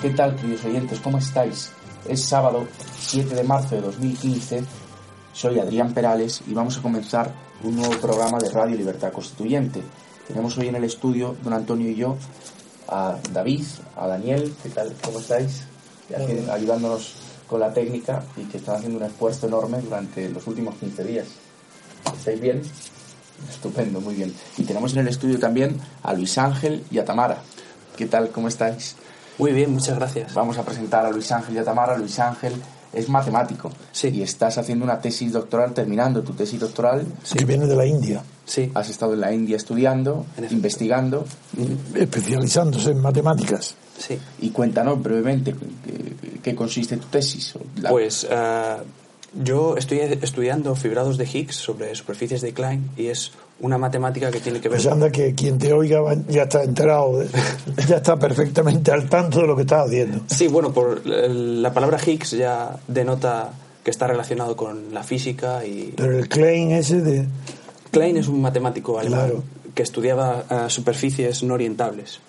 ¿Qué tal, queridos oyentes? ¿Cómo estáis? Es sábado 7 de marzo de 2015. Soy Adrián Perales y vamos a comenzar un nuevo programa de Radio Libertad Constituyente. Tenemos hoy en el estudio, don Antonio y yo, a David, a Daniel. ¿Qué tal? ¿Cómo estáis? Ayudándonos con la técnica y que están haciendo un esfuerzo enorme durante los últimos 15 días. ¿Estáis bien? Estupendo, muy bien. Y tenemos en el estudio también a Luis Ángel y a Tamara. ¿Qué tal? ¿Cómo estáis? Muy bien, muchas gracias. Vamos a presentar a Luis Ángel y a Tamara. Luis Ángel es matemático. Sí. Y estás haciendo una tesis doctoral, terminando tu tesis doctoral. Que viene de la India. Sí. Has estado en la India estudiando, investigando. Especializándose en matemáticas. Sí. Y cuéntanos brevemente qué, consiste tu tesis. La- Pues eh, yo estoy estudiando fibrados de Higgs sobre superficies de Klein y es una matemática que tiene que ver Pues anda que quien te oiga ya está enterado, de- ya está perfectamente al tanto de lo que estás haciendo. Sí, bueno, por eh, la palabra Higgs ya denota que está relacionado con la física y Pero el Klein ese de... Klein es un matemático alemán Claro. que estudiaba eh, superficies no orientables,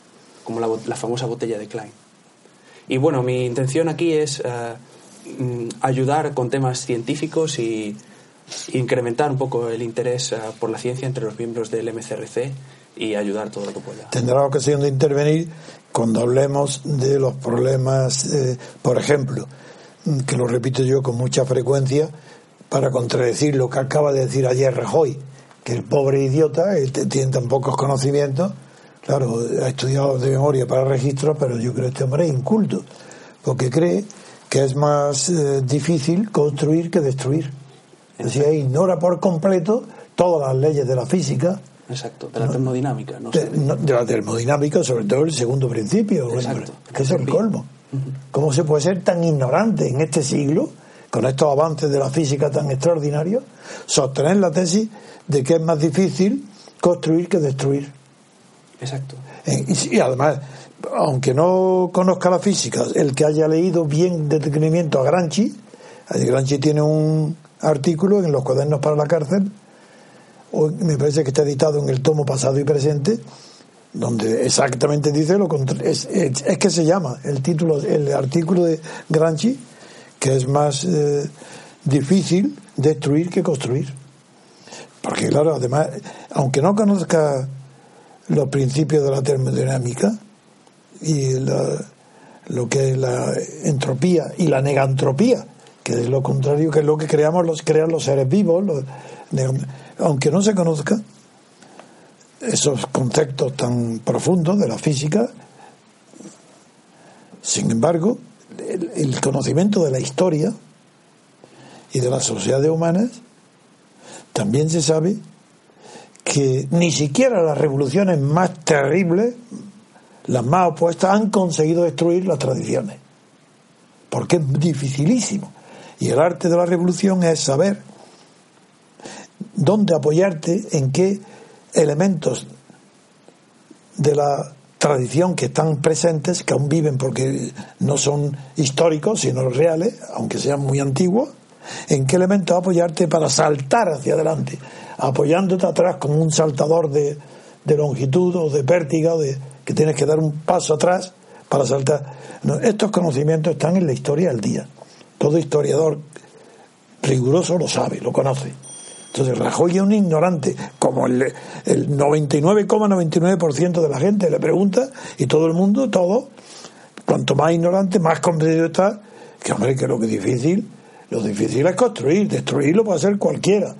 como la, la famosa botella de Klein. Y bueno, mi intención aquí es eh, mm, ayudar con temas científicos y incrementar un poco el interés eh, por la ciencia entre los miembros del MCRC y ayudar todo lo que pueda. Tendrá ocasión de intervenir cuando hablemos de los problemas, eh, por ejemplo, mm, que lo repito yo con mucha frecuencia, para contradecir lo que acaba de decir ayer Rajoy, que el pobre idiota él te- tiene tan pocos conocimientos, claro, ha estudiado de memoria para registros, pero yo creo que este hombre es inculto, porque cree que es más eh, difícil construir que destruir. Es decir, ignora por completo todas las leyes de la física, Exacto, de la termodinámica. No de, no- de la termodinámica, sobre todo el segundo principio, Exacto. que es el colmo. ¿Cómo se puede ser tan ignorante en este siglo, con estos avances de la física tan extraordinarios, sostener la tesis de que es más difícil construir que destruir? Exacto. Eh, Y, además, aunque no conozca la física, el que haya leído bien de detenimiento a Granchi, Granchi tiene un artículo en los cuadernos para la cárcel, me parece que está editado en el tomo pasado y presente, donde exactamente dice lo contrario. Es, que se llama el título, el artículo de Granchi, que es más eh, difícil destruir que construir. Porque claro, además, aunque no conozca los principios de la termodinámica y la- lo que es la entropía y la negantropía, que es lo contrario, que es lo que creamos los, crean los seres vivos, aunque no se conozca esos conceptos tan profundos de la física, sin embargo, el conocimiento de la historia y de las sociedades humanas, también se sabe que ni siquiera las revoluciones más terribles, las más opuestas, han conseguido destruir las tradiciones. Porque es dificilísimo. Y el arte de la revolución es saber dónde apoyarte, en qué elementos de la tradición que están presentes, que aún viven porque no son históricos, sino reales, aunque sean muy antiguos, en qué elementos apoyarte para saltar hacia adelante, apoyándote atrás como un saltador de, de longitud o de pértiga, de, que tienes que dar un paso atrás para saltar. Estos conocimientos están en la historia del día. Todo historiador riguroso lo sabe, lo conoce. Entonces Rajoy es un ignorante, como el, el 99,99% de la gente le pregunta y todo el mundo, todo, cuanto más ignorante, más convencido está, que hombre, que lo que es difícil, lo difícil es construir, destruirlo puede ser cualquiera,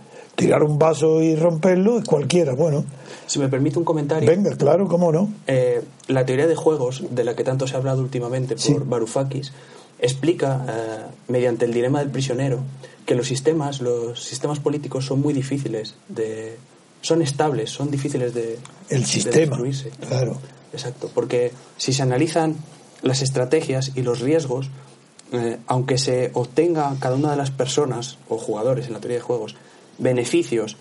tirar un vaso y romperlo es cualquiera, bueno, Si me permite un comentario. venga, claro, cómo no. Eh, la teoría de juegos, de la que tanto se ha hablado últimamente por Sí. Varoufakis, explica, eh, mediante el dilema del prisionero, que los sistemas, los sistemas políticos son muy difíciles de... son estables, son difíciles de... El de sistema, destruirse. claro. Exacto, porque si se analizan las estrategias y los riesgos, eh, aunque se obtenga cada una de las personas o jugadores en la teoría de juegos beneficios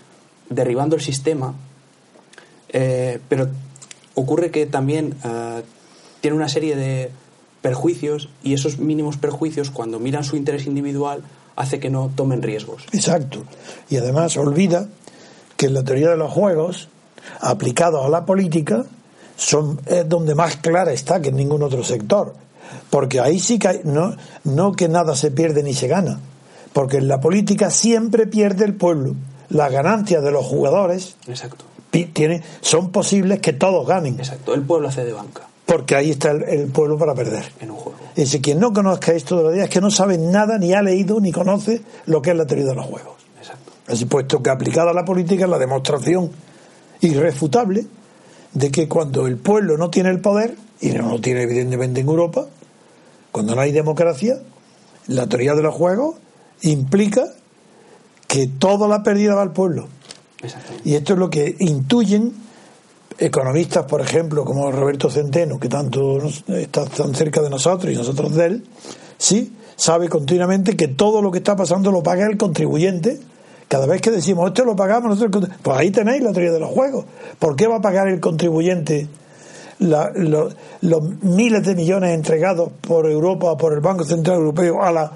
derribando el sistema, eh, pero ocurre que también eh, tiene una serie de perjuicios y esos mínimos perjuicios, cuando miran su interés individual, hace que no tomen riesgos. Exacto. Y además olvida que en la teoría de los juegos, aplicado a la política, son, es donde más clara está que en ningún otro sector. porque ahí sí que hay, no, no que nada se pierde ni se gana, porque en la política siempre pierde el pueblo. Las ganancias de los jugadores Exacto. tiene, son posibles que todos ganen, Exacto. El pueblo hace de banca porque ahí está el, el pueblo para perder. en un juego. Y si quien no conozca esto de los días es que no sabe nada, ni ha leído, ni conoce lo que es la teoría de los juegos. Exacto. Así puesto que aplicada a la política es la demostración irrefutable de que cuando el pueblo no tiene el poder, y no lo tiene evidentemente en Europa, cuando no hay democracia, la teoría de los juegos implica que toda la pérdida va al pueblo. Y esto es lo que intuyen economistas, por ejemplo, como Roberto Centeno, que tanto nos- está tan cerca de nosotros y nosotros de él, sí, sabe continuamente que todo lo que está pasando lo paga el contribuyente. Cada vez que decimos esto lo pagamos nosotros, pues ahí tenéis la teoría de los juegos. ¿Por qué va a pagar el contribuyente la- lo- los miles de millones entregados por Europa, por el Banco Central Europeo, a, la,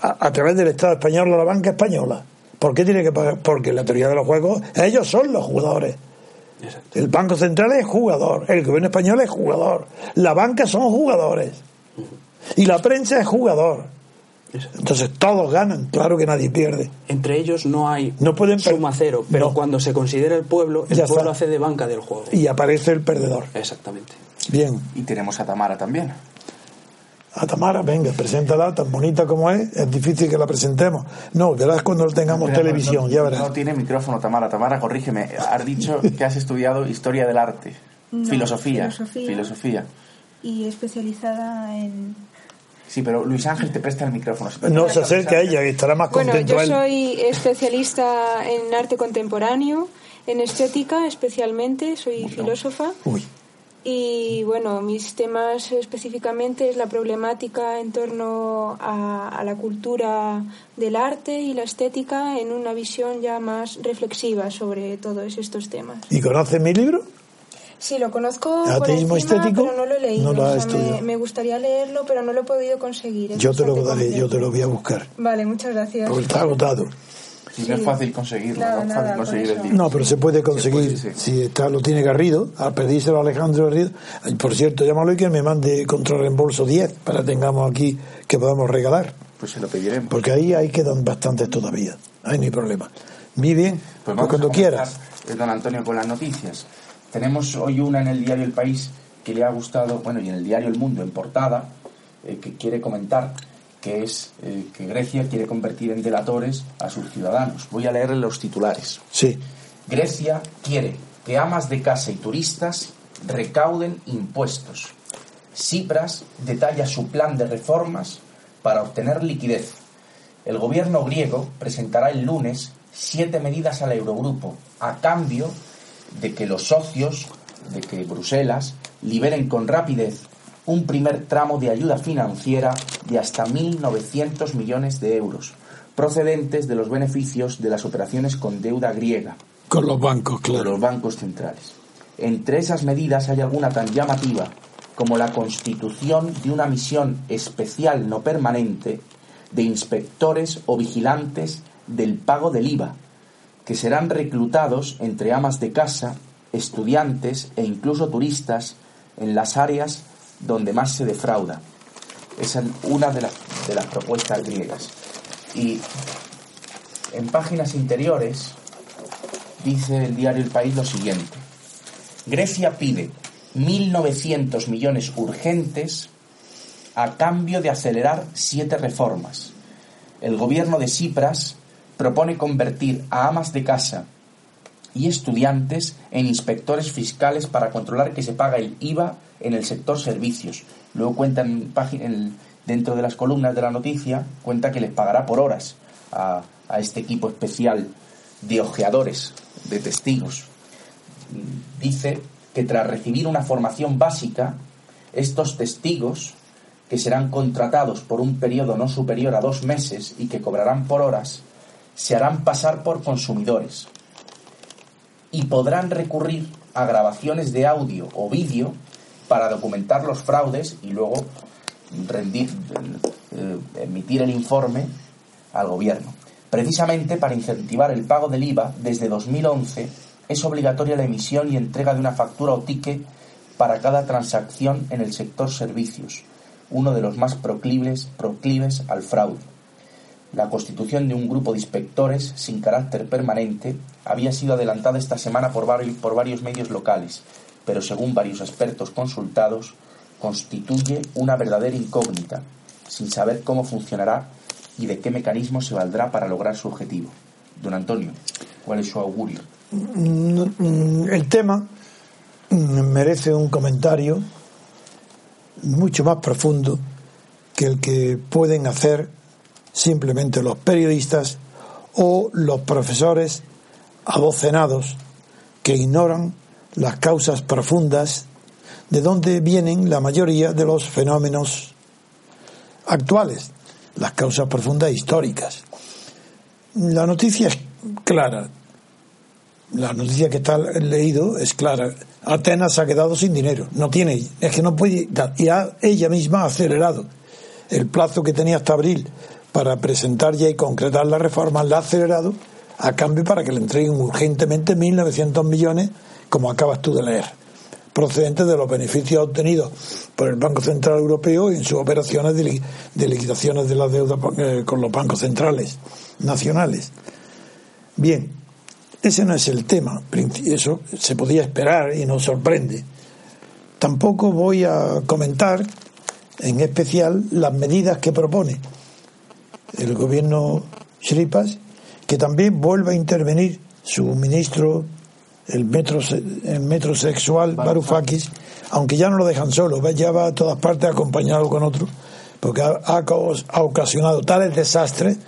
a, a través del Estado español a la banca española? ¿Por qué tiene que pagar? Porque la teoría de los juegos, ellos son los jugadores. Exacto. El Banco Central es jugador, el gobierno español es jugador, la banca son jugadores y la prensa es jugador. Exacto. Entonces todos ganan, claro que nadie pierde. Entre ellos no hay No pueden suma cero, pero No. cuando se considera el pueblo, el Ya pueblo está. hace de banca del juego. Y aparece el perdedor. Exactamente. Bien, Y tenemos a Tamara también. A Tamara, venga, preséntala, tan bonita como es, es difícil que la presentemos. No, verás cuando tengamos televisión, no, ya verás. No tiene micrófono, Tamara. Tamara, corrígeme. Has dicho que has estudiado historia del arte. No, filosofía. filosofía. Filosofía. y especializada en... Sí, pero Luis Ángel te presta el micrófono. No se acerque a ella, que estará más Bueno, contento yo él. soy especialista en arte contemporáneo, en estética especialmente, soy filósofa. Uy, Y bueno, mis temas específicamente es la problemática en torno a, a la cultura del arte y la estética en una visión ya más reflexiva sobre todos estos temas. ¿y conoces mi libro? Sí, lo conozco por ¿Ateísmo encima, estético? pero no lo he leído. No lo has O sea, me, gustaría leerlo, pero no lo he podido conseguir. Yo te lo daré, yo te lo voy a buscar, Vale, muchas gracias. porque está agotado. Sí, no es fácil conseguirlo. No es fácil con conseguir el libro. No, pero se puede conseguir. puede, sí. Si está, lo tiene Garrido, a pedírselo a Alejandro Garrido. Por cierto, llámalo y que me mande contra reembolso 10 para que tengamos aquí que podamos regalar. Pues se lo pediremos. Porque ahí ahí quedan bastantes todavía. Ahí no hay problema. Muy bien, Pues pues vamos cuando quieras. eh, don Antonio, con las noticias. Tenemos hoy una en el diario El País que le ha gustado, bueno, y en el diario El Mundo, en portada, eh, que quiere comentar, que es eh, que Grecia quiere convertir en delatores a sus ciudadanos. Voy a leerle los titulares. Sí, Grecia quiere que amas de casa y turistas recauden impuestos. Cipras detalla su plan de reformas para obtener liquidez. El gobierno griego presentará el lunes siete medidas al Eurogrupo a cambio de que los socios, de que Bruselas liberen con rapidez un primer tramo de ayuda financiera de hasta 1.900 millones de euros, procedentes de los beneficios de las operaciones con deuda griega con los bancos, claro. los bancos centrales. Entre esas medidas hay alguna tan llamativa como la constitución de una misión especial no permanente de inspectores o vigilantes del pago del IVA, que serán reclutados entre amas de casa, estudiantes e incluso turistas en las áreas donde más se defrauda. Esa es una de las, de las propuestas griegas. Y en páginas interiores dice el diario El País lo siguiente. Grecia pide 1.900 millones urgentes a cambio de acelerar siete reformas. El gobierno de Cipras propone convertir a amas de casa y estudiantes en inspectores fiscales para controlar que se paga el IVA en el sector servicios. Luego cuenta en página- en- dentro de las columnas de la noticia, cuenta que les pagará por horas a, a este equipo especial de ojeadores, de testigos. Dice que tras recibir una formación básica, estos testigos, que serán contratados por un periodo no superior a dos meses y que cobrarán por horas, se harán pasar por consumidores y podrán recurrir a grabaciones de audio o vídeo para documentar los fraudes y luego rendir, eh, emitir el informe al gobierno. Precisamente para incentivar el pago del IVA, desde 2011 es obligatoria la emisión y entrega de una factura o ticket para cada transacción en el sector servicios. uno de los más proclives, proclives al fraude. La constitución de un grupo de inspectores sin carácter permanente había sido adelantada esta semana por varios, medios locales, pero según varios expertos consultados, constituye una verdadera incógnita, sin saber cómo funcionará y de qué mecanismo se valdrá para lograr su objetivo. Don Antonio, ¿cuál es su augurio? Mm, El tema merece un comentario mucho más profundo que el que pueden hacer simplemente los periodistas o los profesores abocenados que ignoran las causas profundas de donde vienen la mayoría de los fenómenos actuales, las causas profundas históricas. La noticia es clara, la noticia que está leído es clara. Atenas ha quedado sin dinero, no tiene, es que no puede. Y ha, ella misma ha acelerado el plazo que tenía hasta abril para presentar ya y concretar la reforma, la ha acelerado a cambio para que le entreguen urgentemente 1.900 millones, como acabas tú de leer, procedentes de los beneficios obtenidos por el Banco Central Europeo en sus operaciones de liquidaciones de la deuda eh, con los bancos centrales nacionales. Bien, ese no es el tema, eso se podía esperar y nos sorprende. Tampoco voy a comentar en especial las medidas que propone el gobierno Shripas, que también vuelve a intervenir su ministro, el, metro, el metrosexual Varoufakis, aunque ya no lo dejan solo, ya va a todas partes acompañado con otro, porque ha, ha, ha ocasionado tales desastres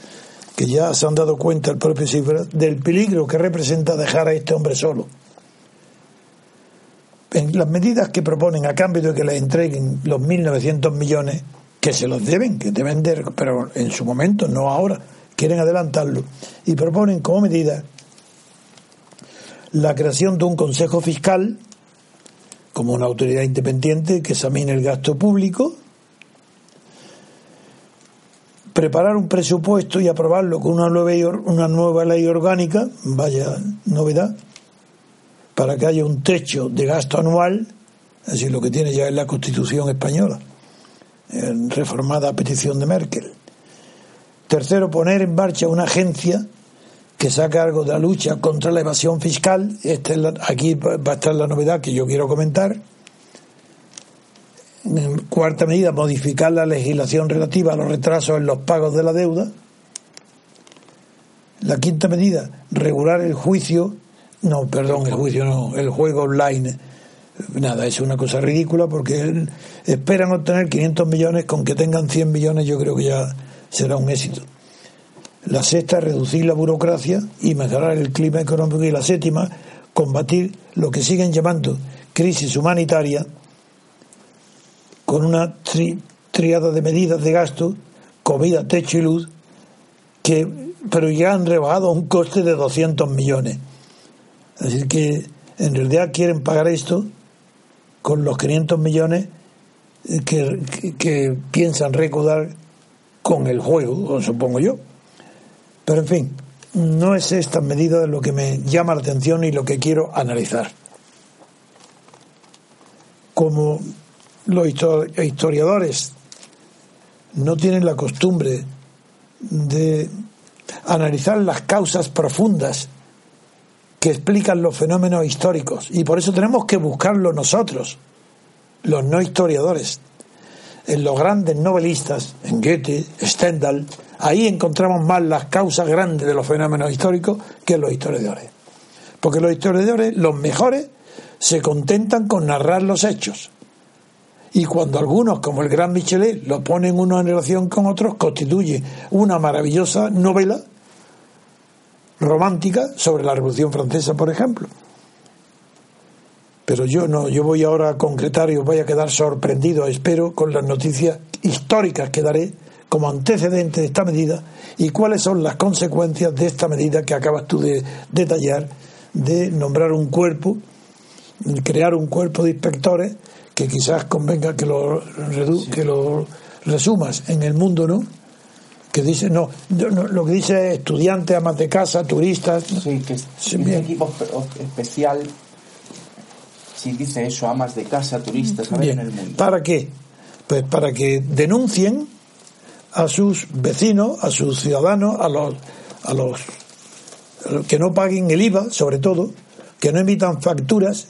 que ya se han dado cuenta el propio Cifra del peligro que representa dejar a este hombre solo. En las medidas que proponen a cambio de que le entreguen los 1.900 millones, que se los deben, que deben de, pero en su momento, no ahora, quieren adelantarlo, y proponen como medida la creación de un Consejo Fiscal como una autoridad independiente que examine el gasto público, preparar un presupuesto y aprobarlo con una nueva, una nueva ley orgánica, vaya novedad, para que haya un techo de gasto anual, es decir, lo que tiene ya en la Constitución española, reformada a petición de Merkel. Tercero, poner en marcha una agencia que se haga cargo de la lucha contra la evasión fiscal. Esta es la, aquí va a estar la novedad que yo quiero comentar. Cuarta medida, modificar la legislación relativa a los retrasos en los pagos de la deuda. La quinta medida, regular el juicio, no, perdón, el juicio no, el juego online. Nada, es una cosa ridícula porque esperan obtener 500 millones, con que tengan 100 millones yo creo que ya será un éxito. La sexta, reducir la burocracia y mejorar el clima económico. Y la séptima, combatir lo que siguen llamando crisis humanitaria con una tri, triada de medidas de gasto, comida, techo y luz, que pero ya han rebajado un coste de 200 millones. Es decir, que en realidad quieren pagar esto con los 500 millones que, que, piensan recaudar con el juego, supongo yo. Pero en fin, no es esta medida lo que me llama la atención y lo que quiero analizar. Como los historiadores no tienen la costumbre de analizar las causas profundas que explican los fenómenos históricos y por eso tenemos que buscarlo nosotros, los no historiadores, en los grandes novelistas, en Goethe, Stendhal, ahí encontramos más las causas grandes de los fenómenos históricos que los historiadores. Porque los historiadores, los mejores, se contentan con narrar los hechos. Y cuando algunos, como el gran Michelet, lo ponen uno en relación con otros, constituye una maravillosa novela romántica sobre la Revolución Francesa, por ejemplo. Pero yo no, yo voy ahora a concretar y os voy a quedar sorprendido, espero, con las noticias históricas que daré como antecedente de esta medida y cuáles son las consecuencias de esta medida que acabas tú de detallar, de nombrar un cuerpo, crear un cuerpo de inspectores que quizás convenga que lo, que lo resumas en el mundo, ¿no? Que dice, no, no lo que dice es estudiantes, amas de casa, turistas. Sí, que es un equipo especial si dice eso, amas de casa, turistas, Bien. en el mundo. ¿Para qué? Pues para que denuncien a sus vecinos, a sus ciudadanos, a los, a los que no paguen el IVA, sobre todo, que no emitan facturas,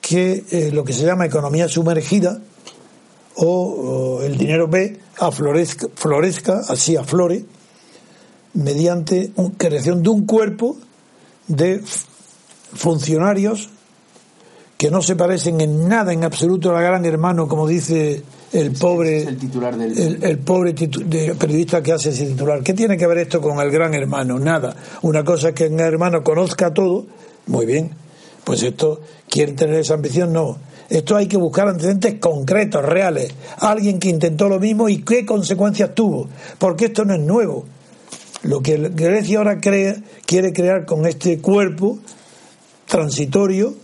que eh, lo que se llama economía sumergida o, o el dinero B aflorezca, florezca, así aflore, mediante un, creación de un cuerpo de funcionarios que no se parecen en nada en absoluto al gran hermano, como dice el pobre el titular del... el, el pobre titu- de- periodista que hace ese titular. ¿Qué tiene que ver esto con el gran hermano? Nada. Una cosa es que el gran hermano conozca todo, muy bien. Pues esto, ¿quieren tener esa ambición? No. Esto hay que buscar antecedentes concretos, reales. Alguien que intentó lo mismo y qué consecuencias tuvo. Porque esto no es nuevo. Lo que Grecia ahora crea, quiere crear con este cuerpo transitorio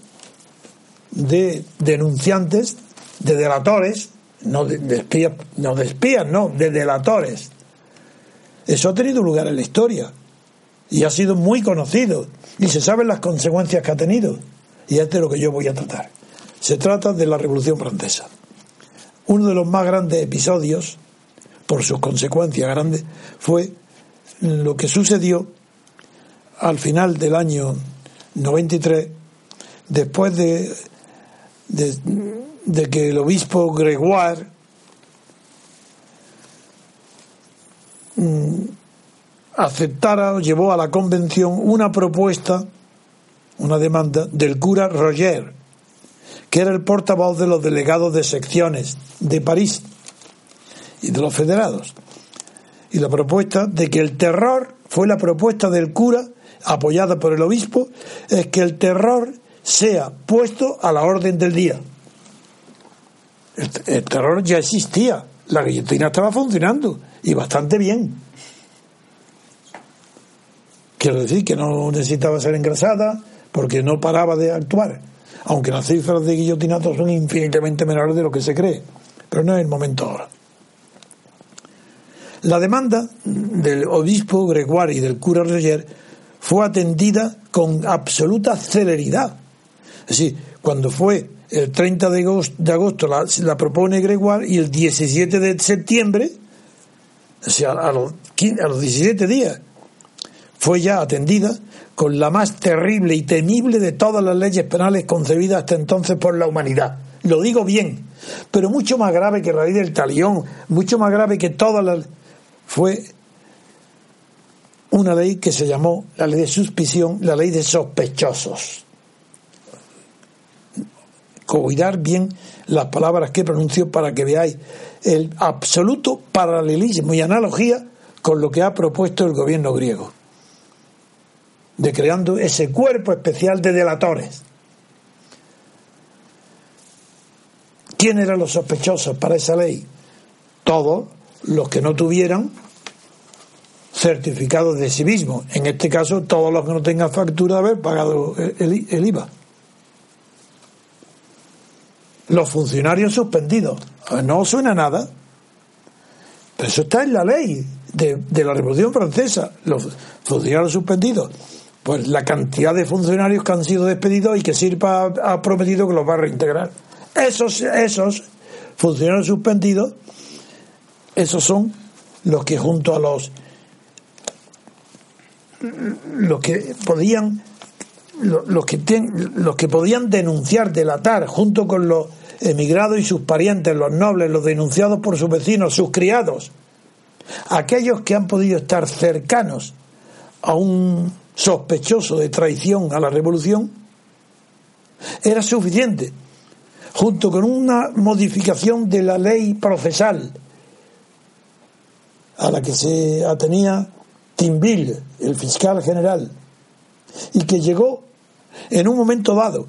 de denunciantes, de delatores, no de, espías, no de espías, no, de delatores. Eso ha tenido lugar en la historia y ha sido muy conocido y se saben las consecuencias que ha tenido. Y es de lo que yo voy a tratar. Se trata de la Revolución Francesa. Uno de los más grandes episodios, por sus consecuencias grandes, fue lo que sucedió al final del año 93, después de, de, que el obispo Gregoire mm, aceptara o llevó a la convención una propuesta, una demanda del cura Roger, que era el portavoz de los delegados de secciones de París y de los federados. Y la propuesta de que el terror fue la propuesta del cura, apoyada por el obispo, es que el terror sea puesto a la orden del día. El, terror ya existía, la guillotina estaba funcionando y bastante bien. Quiero decir que no necesitaba ser engrasada porque no paraba de actuar, aunque las cifras de guillotinato son infinitamente menores de lo que se cree, pero no es el momento ahora. La demanda del obispo Gregoire y del cura Roger fue atendida con absoluta celeridad. Es decir, cuando fue el 30 de agosto, la, propone Gregoire y el 17 de septiembre, o sea, a los, 15, a los 17 días, fue ya atendida con la más terrible y temible de todas las leyes penales concebidas hasta entonces por la humanidad. Lo digo bien, pero mucho más grave que la ley del talión, mucho más grave que todas las fue una ley que se llamó la ley de suspición, la ley de sospechosos. Cuidar bien las palabras que pronuncio para que veáis el absoluto paralelismo y analogía con lo que ha propuesto el gobierno griego, de creando ese cuerpo especial de delatores. ¿Quién eran los sospechosos para esa ley? Todos los que no tuvieran certificado de sí mismo. En este caso, todos los que no tengan factura de haber pagado el, IVA. Los funcionarios suspendidos. No suena nada. Pero eso está en la ley de la Revolución Francesa. Los funcionarios suspendidos. Pues la cantidad de funcionarios que han sido despedidos y que Sirpa ha, prometido que los va a reintegrar. Esos, esos funcionarios suspendidos, esos son los que junto a los los que podían los que, ten, los que podían denunciar, delatar, junto con los emigrados y sus parientes, los nobles, los denunciados por sus vecinos, sus criados, aquellos que han podido estar cercanos a un sospechoso de traición a la revolución, era suficiente, junto con una modificación de la ley procesal a la que se atenía Tinville, el fiscal general, y que llegó en un momento dado,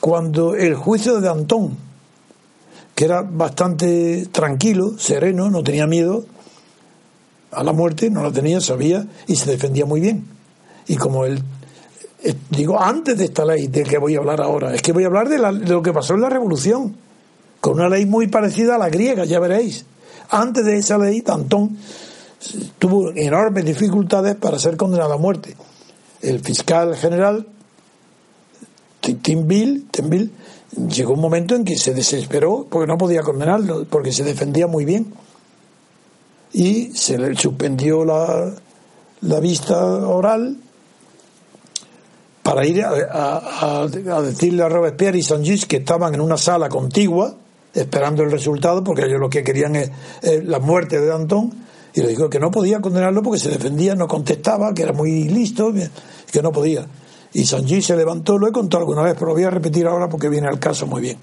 cuando el juicio de Danton, que era bastante tranquilo, sereno, no tenía miedo a la muerte, no la tenía, sabía y se defendía muy bien. Y como él, digo, antes de esta ley de que voy a hablar ahora, es que voy a hablar de, la, de lo que pasó en la revolución, con una ley muy parecida a la griega, ya veréis. Antes de esa ley, Danton tuvo enormes dificultades para ser condenado a muerte. El fiscal general Tinville, Tinville llegó un momento en que se desesperó porque no podía condenarlo, porque se defendía muy bien. Y se le suspendió la, la vista oral para ir a, a, a decirle a Robespierre y Saint-Just que estaban en una sala contigua esperando el resultado porque ellos lo que querían es, es la muerte de Danton y le dijo que no podía condenarlo porque se defendía, no contestaba, que era muy listo, que no podía. Y Sanji se levantó, lo he contado alguna vez, pero lo voy a repetir ahora porque viene al caso muy bien.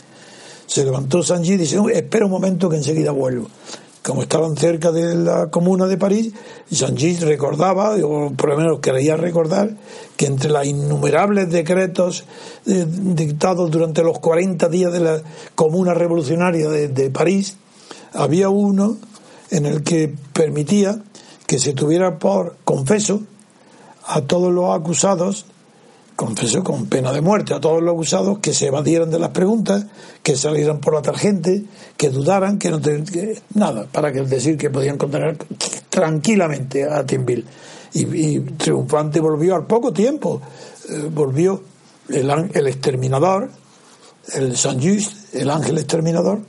Se levantó Sanji y dice, espera un momento que enseguida vuelvo. Como estaban cerca de la comuna de París, Sanji recordaba, o por lo menos creía recordar, que entre los innumerables decretos eh, dictados durante los 40 días de la comuna revolucionaria de París, había uno en el que permitía que se tuviera por confeso a todos los acusados confesó con pena de muerte a todos los acusados que se evadieran de las preguntas, que salieran por la tarjente, que dudaran, que no que, nada, para que decir que podían condenar tranquilamente a Tinville. Y, triunfante volvió al poco tiempo, eh, volvió el, el, exterminador, el Saint Just, el ángel exterminador,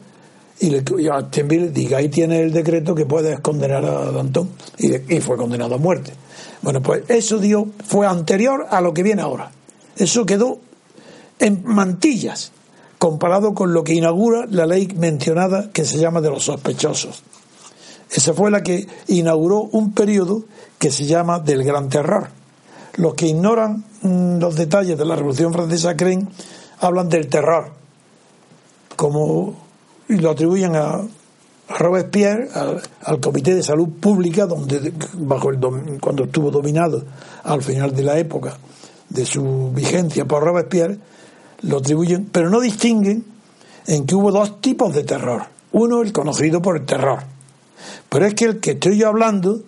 y, le, y a Tinville diga, ahí tiene el decreto que puedes condenar a Danton, y, y fue condenado a muerte. Bueno, pues eso dio, fue anterior a lo que viene ahora. Eso quedó en mantillas comparado con lo que inaugura la ley mencionada que se llama de los sospechosos. Esa fue la que inauguró un periodo que se llama del Gran Terror. Los que ignoran mmm, los detalles de la Revolución Francesa creen, hablan del terror, como y lo atribuyen a, Robespierre, al, al, Comité de Salud Pública, donde bajo el cuando estuvo dominado al final de la época de su vigencia por Robespierre, lo atribuyen, pero no distinguen en que hubo dos tipos de terror. Uno, el conocido por el terror. Pero es que el que estoy yo hablando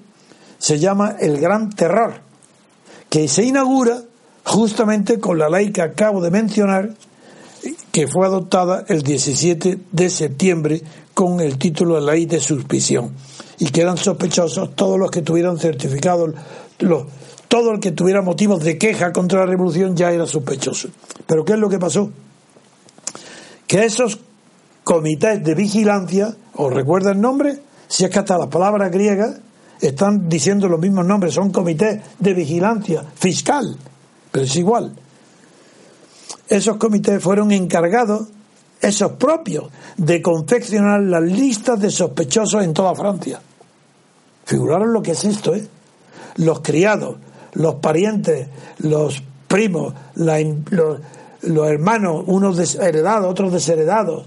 se llama el Gran Terror, que se inaugura justamente con la ley que acabo de mencionar, que fue adoptada el 17 de septiembre con el título de ley de suspición, y que eran sospechosos todos los que tuvieran certificados los todo el que tuviera motivos de queja contra la revolución ya era sospechoso. Pero ¿qué es lo que pasó? Que esos comités de vigilancia, ¿os recuerda el nombre? Si es que hasta las palabras griegas están diciendo los mismos nombres, son comités de vigilancia fiscal, pero es igual. Esos comités fueron encargados, esos propios, de confeccionar las listas de sospechosos en toda Francia. Figuraron lo que es esto, ¿eh? Los criados, los parientes, los primos, la, los, hermanos, unos desheredados, otros desheredados,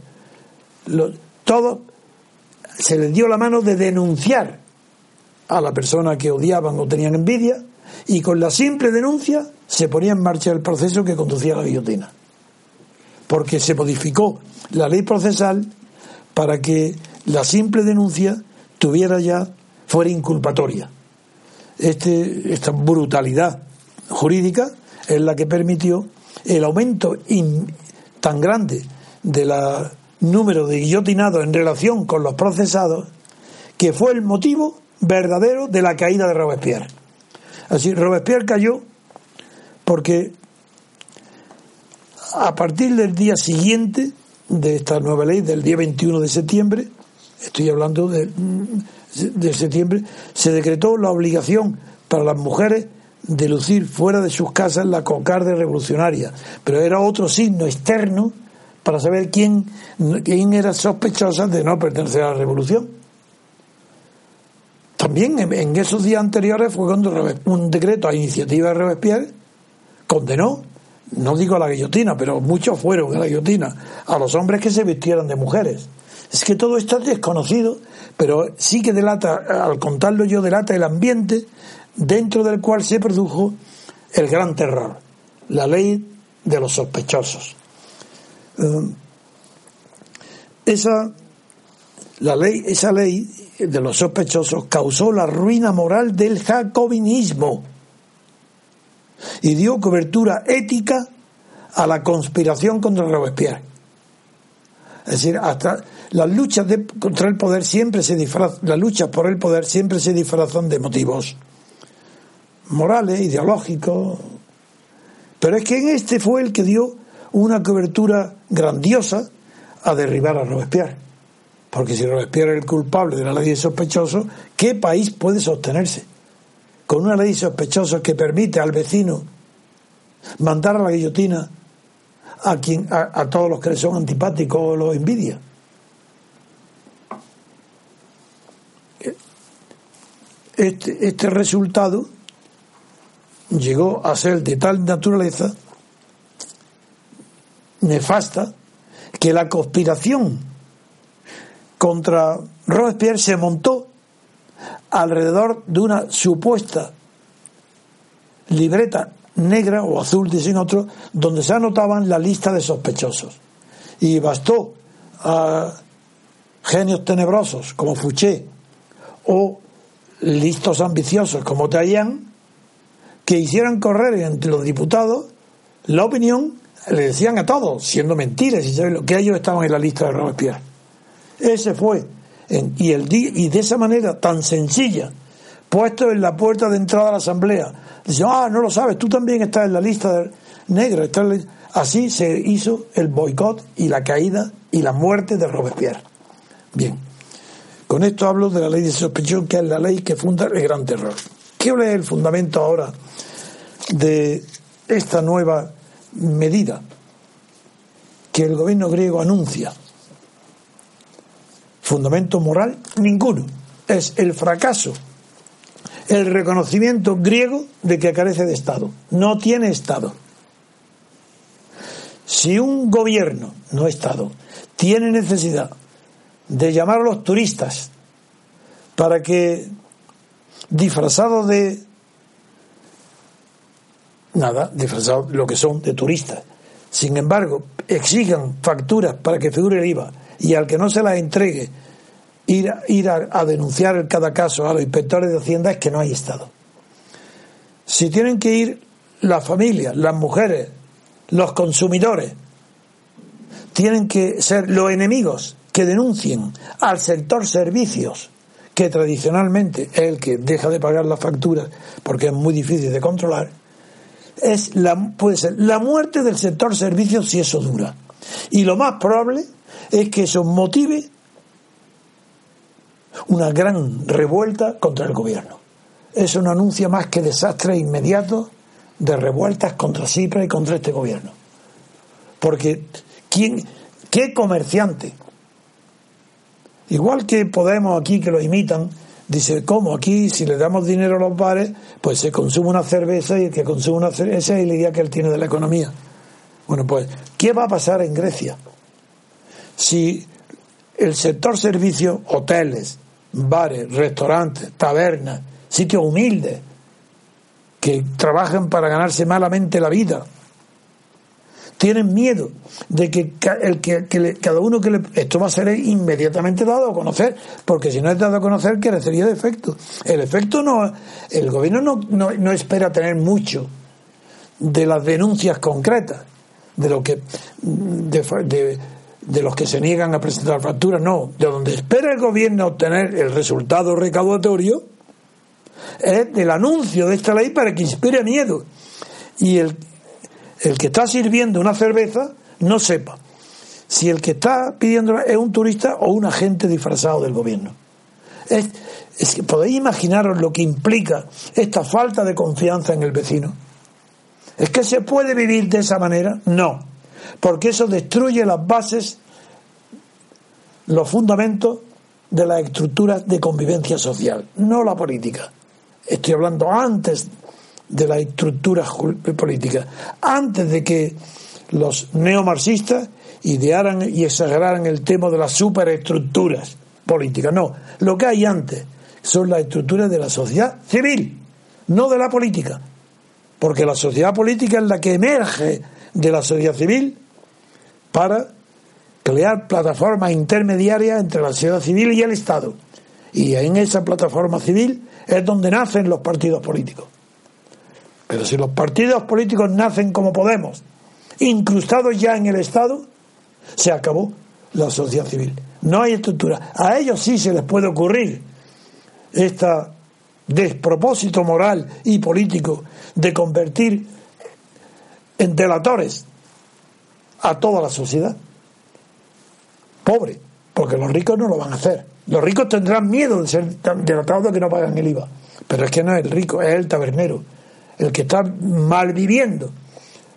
los, todo se les dio la mano de denunciar a la persona que odiaban o tenían envidia y con la simple denuncia se ponía en marcha el proceso que conducía a la guillotina. Porque se modificó la ley procesal para que la simple denuncia tuviera ya, fuera inculpatoria este, esta brutalidad jurídica es la que permitió el aumento tan grande del número de guillotinados en relación con los procesados que fue el motivo verdadero de la caída de Robespierre. Así, Robespierre cayó porque a partir del día siguiente de esta nueva ley, del día 21 de septiembre, estoy hablando de de septiembre, se decretó la obligación para las mujeres de lucir fuera de sus casas la cocarde revolucionaria, pero era otro signo externo para saber quién, quién era sospechosa de no pertenecer a la revolución. También en esos días anteriores fue cuando un decreto a iniciativa de Robespierre condenó, no digo a la guillotina, pero muchos fueron a la guillotina, a los hombres que se vistieran de mujeres. Es que todo esto es desconocido, pero sí que delata, al contarlo yo, delata el ambiente dentro del cual se produjo el gran terror, la ley de los sospechosos. Uh, esa, la ley, esa ley de los sospechosos causó la ruina moral del jacobinismo y dio cobertura ética a la conspiración contra Robespierre. Es decir, hasta las luchas de, contra el poder siempre se disfrazan, las luchas por el poder siempre se disfrazan de motivos morales, ideológicos. Pero es que en este fue el que dio una cobertura grandiosa a derribar a Robespierre. Porque si Robespierre es el culpable de la ley de sospechosos, ¿qué país puede sostenerse? Con una ley de sospechosos que permite al vecino mandar a la guillotina a, quien, a, todos los que le son antipáticos o los envidia. Este, este resultado llegó a ser de tal naturaleza nefasta que la conspiración contra Robespierre se montó alrededor de una supuesta libreta negra o azul, dicen otros, donde se anotaban la lista de sospechosos. Y bastó a genios tenebrosos como Fouché o listos ambiciosos como Taillán que hicieran correr entre los diputados la opinión, le decían a todos, siendo mentiras, que ellos estaban en la lista de Robespierre. Ese fue, y, el, y de esa manera tan sencilla, puesto en la puerta de entrada a la asamblea, dice, ah, no lo sabes, tú también estás en la lista negra. Así se hizo el boicot y la caída y la muerte de Robespierre. Bien, con esto hablo de la ley de sospechosos, que es la ley que funda el gran terror. ¿Qué es el fundamento ahora de esta nueva medida que el gobierno griego anuncia? Fundamento moral, ninguno. Es el fracaso el reconocimiento griego de que carece de Estado. No tiene Estado. Si un gobierno, no Estado, tiene necesidad de llamar a los turistas para que, disfrazados de nada, disfrazados lo que son de turistas, sin embargo, exijan facturas para que figure el IVA y al que no se las entregue ir, ir a, denunciar en cada caso a los inspectores de Hacienda es que no hay Estado. Si tienen que ir las familias, las mujeres, los consumidores, tienen que ser los enemigos que denuncien al sector servicios, que tradicionalmente es el que deja de pagar las facturas porque es muy difícil de controlar, es la, puede ser la muerte del sector servicios si eso dura. Y lo más probable es que eso motive una gran revuelta contra el gobierno. Eso no anuncia más que desastres inmediatos de revueltas contra Cipra y contra este gobierno. Porque, ¿quién, ¿qué comerciante? Igual que Podemos aquí, que lo imitan, dice, ¿cómo? Aquí, si le damos dinero a los bares, pues se consume una cerveza y el que consume una cerveza es la idea que él tiene de la economía. Bueno, pues, ¿qué va a pasar en Grecia? Si el sector servicios, hoteles, bares, restaurantes, tabernas, sitios humildes, que trabajan para ganarse malamente la vida. Tienen miedo de que, el que, cada uno que le, esto va a ser inmediatamente dado a conocer, porque si no es dado a conocer, carecería de efecto. El efecto no, el gobierno no, no, espera tener mucho de las denuncias concretas, de lo que, de, de los que se niegan a presentar facturas, no, de donde espera el gobierno obtener el resultado recaudatorio es del anuncio de esta ley para que inspire miedo y el, el que está sirviendo una cerveza no sepa si el que está pidiendo es un turista o un agente disfrazado del gobierno. Es, podéis imaginaros lo que implica esta falta de confianza en el vecino. ¿Es que se puede vivir de esa manera? No porque eso destruye las bases, los fundamentos de las estructuras de convivencia social, no la política. Estoy hablando antes de las estructuras políticas, antes de que los neomarxistas idearan y exageraran el tema de las superestructuras políticas. No, lo que hay antes son las estructuras de la sociedad civil, no de la política. Porque la sociedad política es la que emerge de la sociedad civil para crear plataformas intermediarias entre la sociedad civil y el Estado. Y en esa plataforma civil es donde nacen los partidos políticos. Pero si los partidos políticos nacen como Podemos, incrustados ya en el Estado, se acabó la sociedad civil. No hay estructura. A ellos sí se les puede ocurrir este despropósito moral y político de convertir en delatores a toda la sociedad. Pobre, porque los ricos no lo van a hacer. Los ricos tendrán miedo de ser delatados de que no pagan el IVA. Pero es que no es el rico, es el tabernero, el que está mal viviendo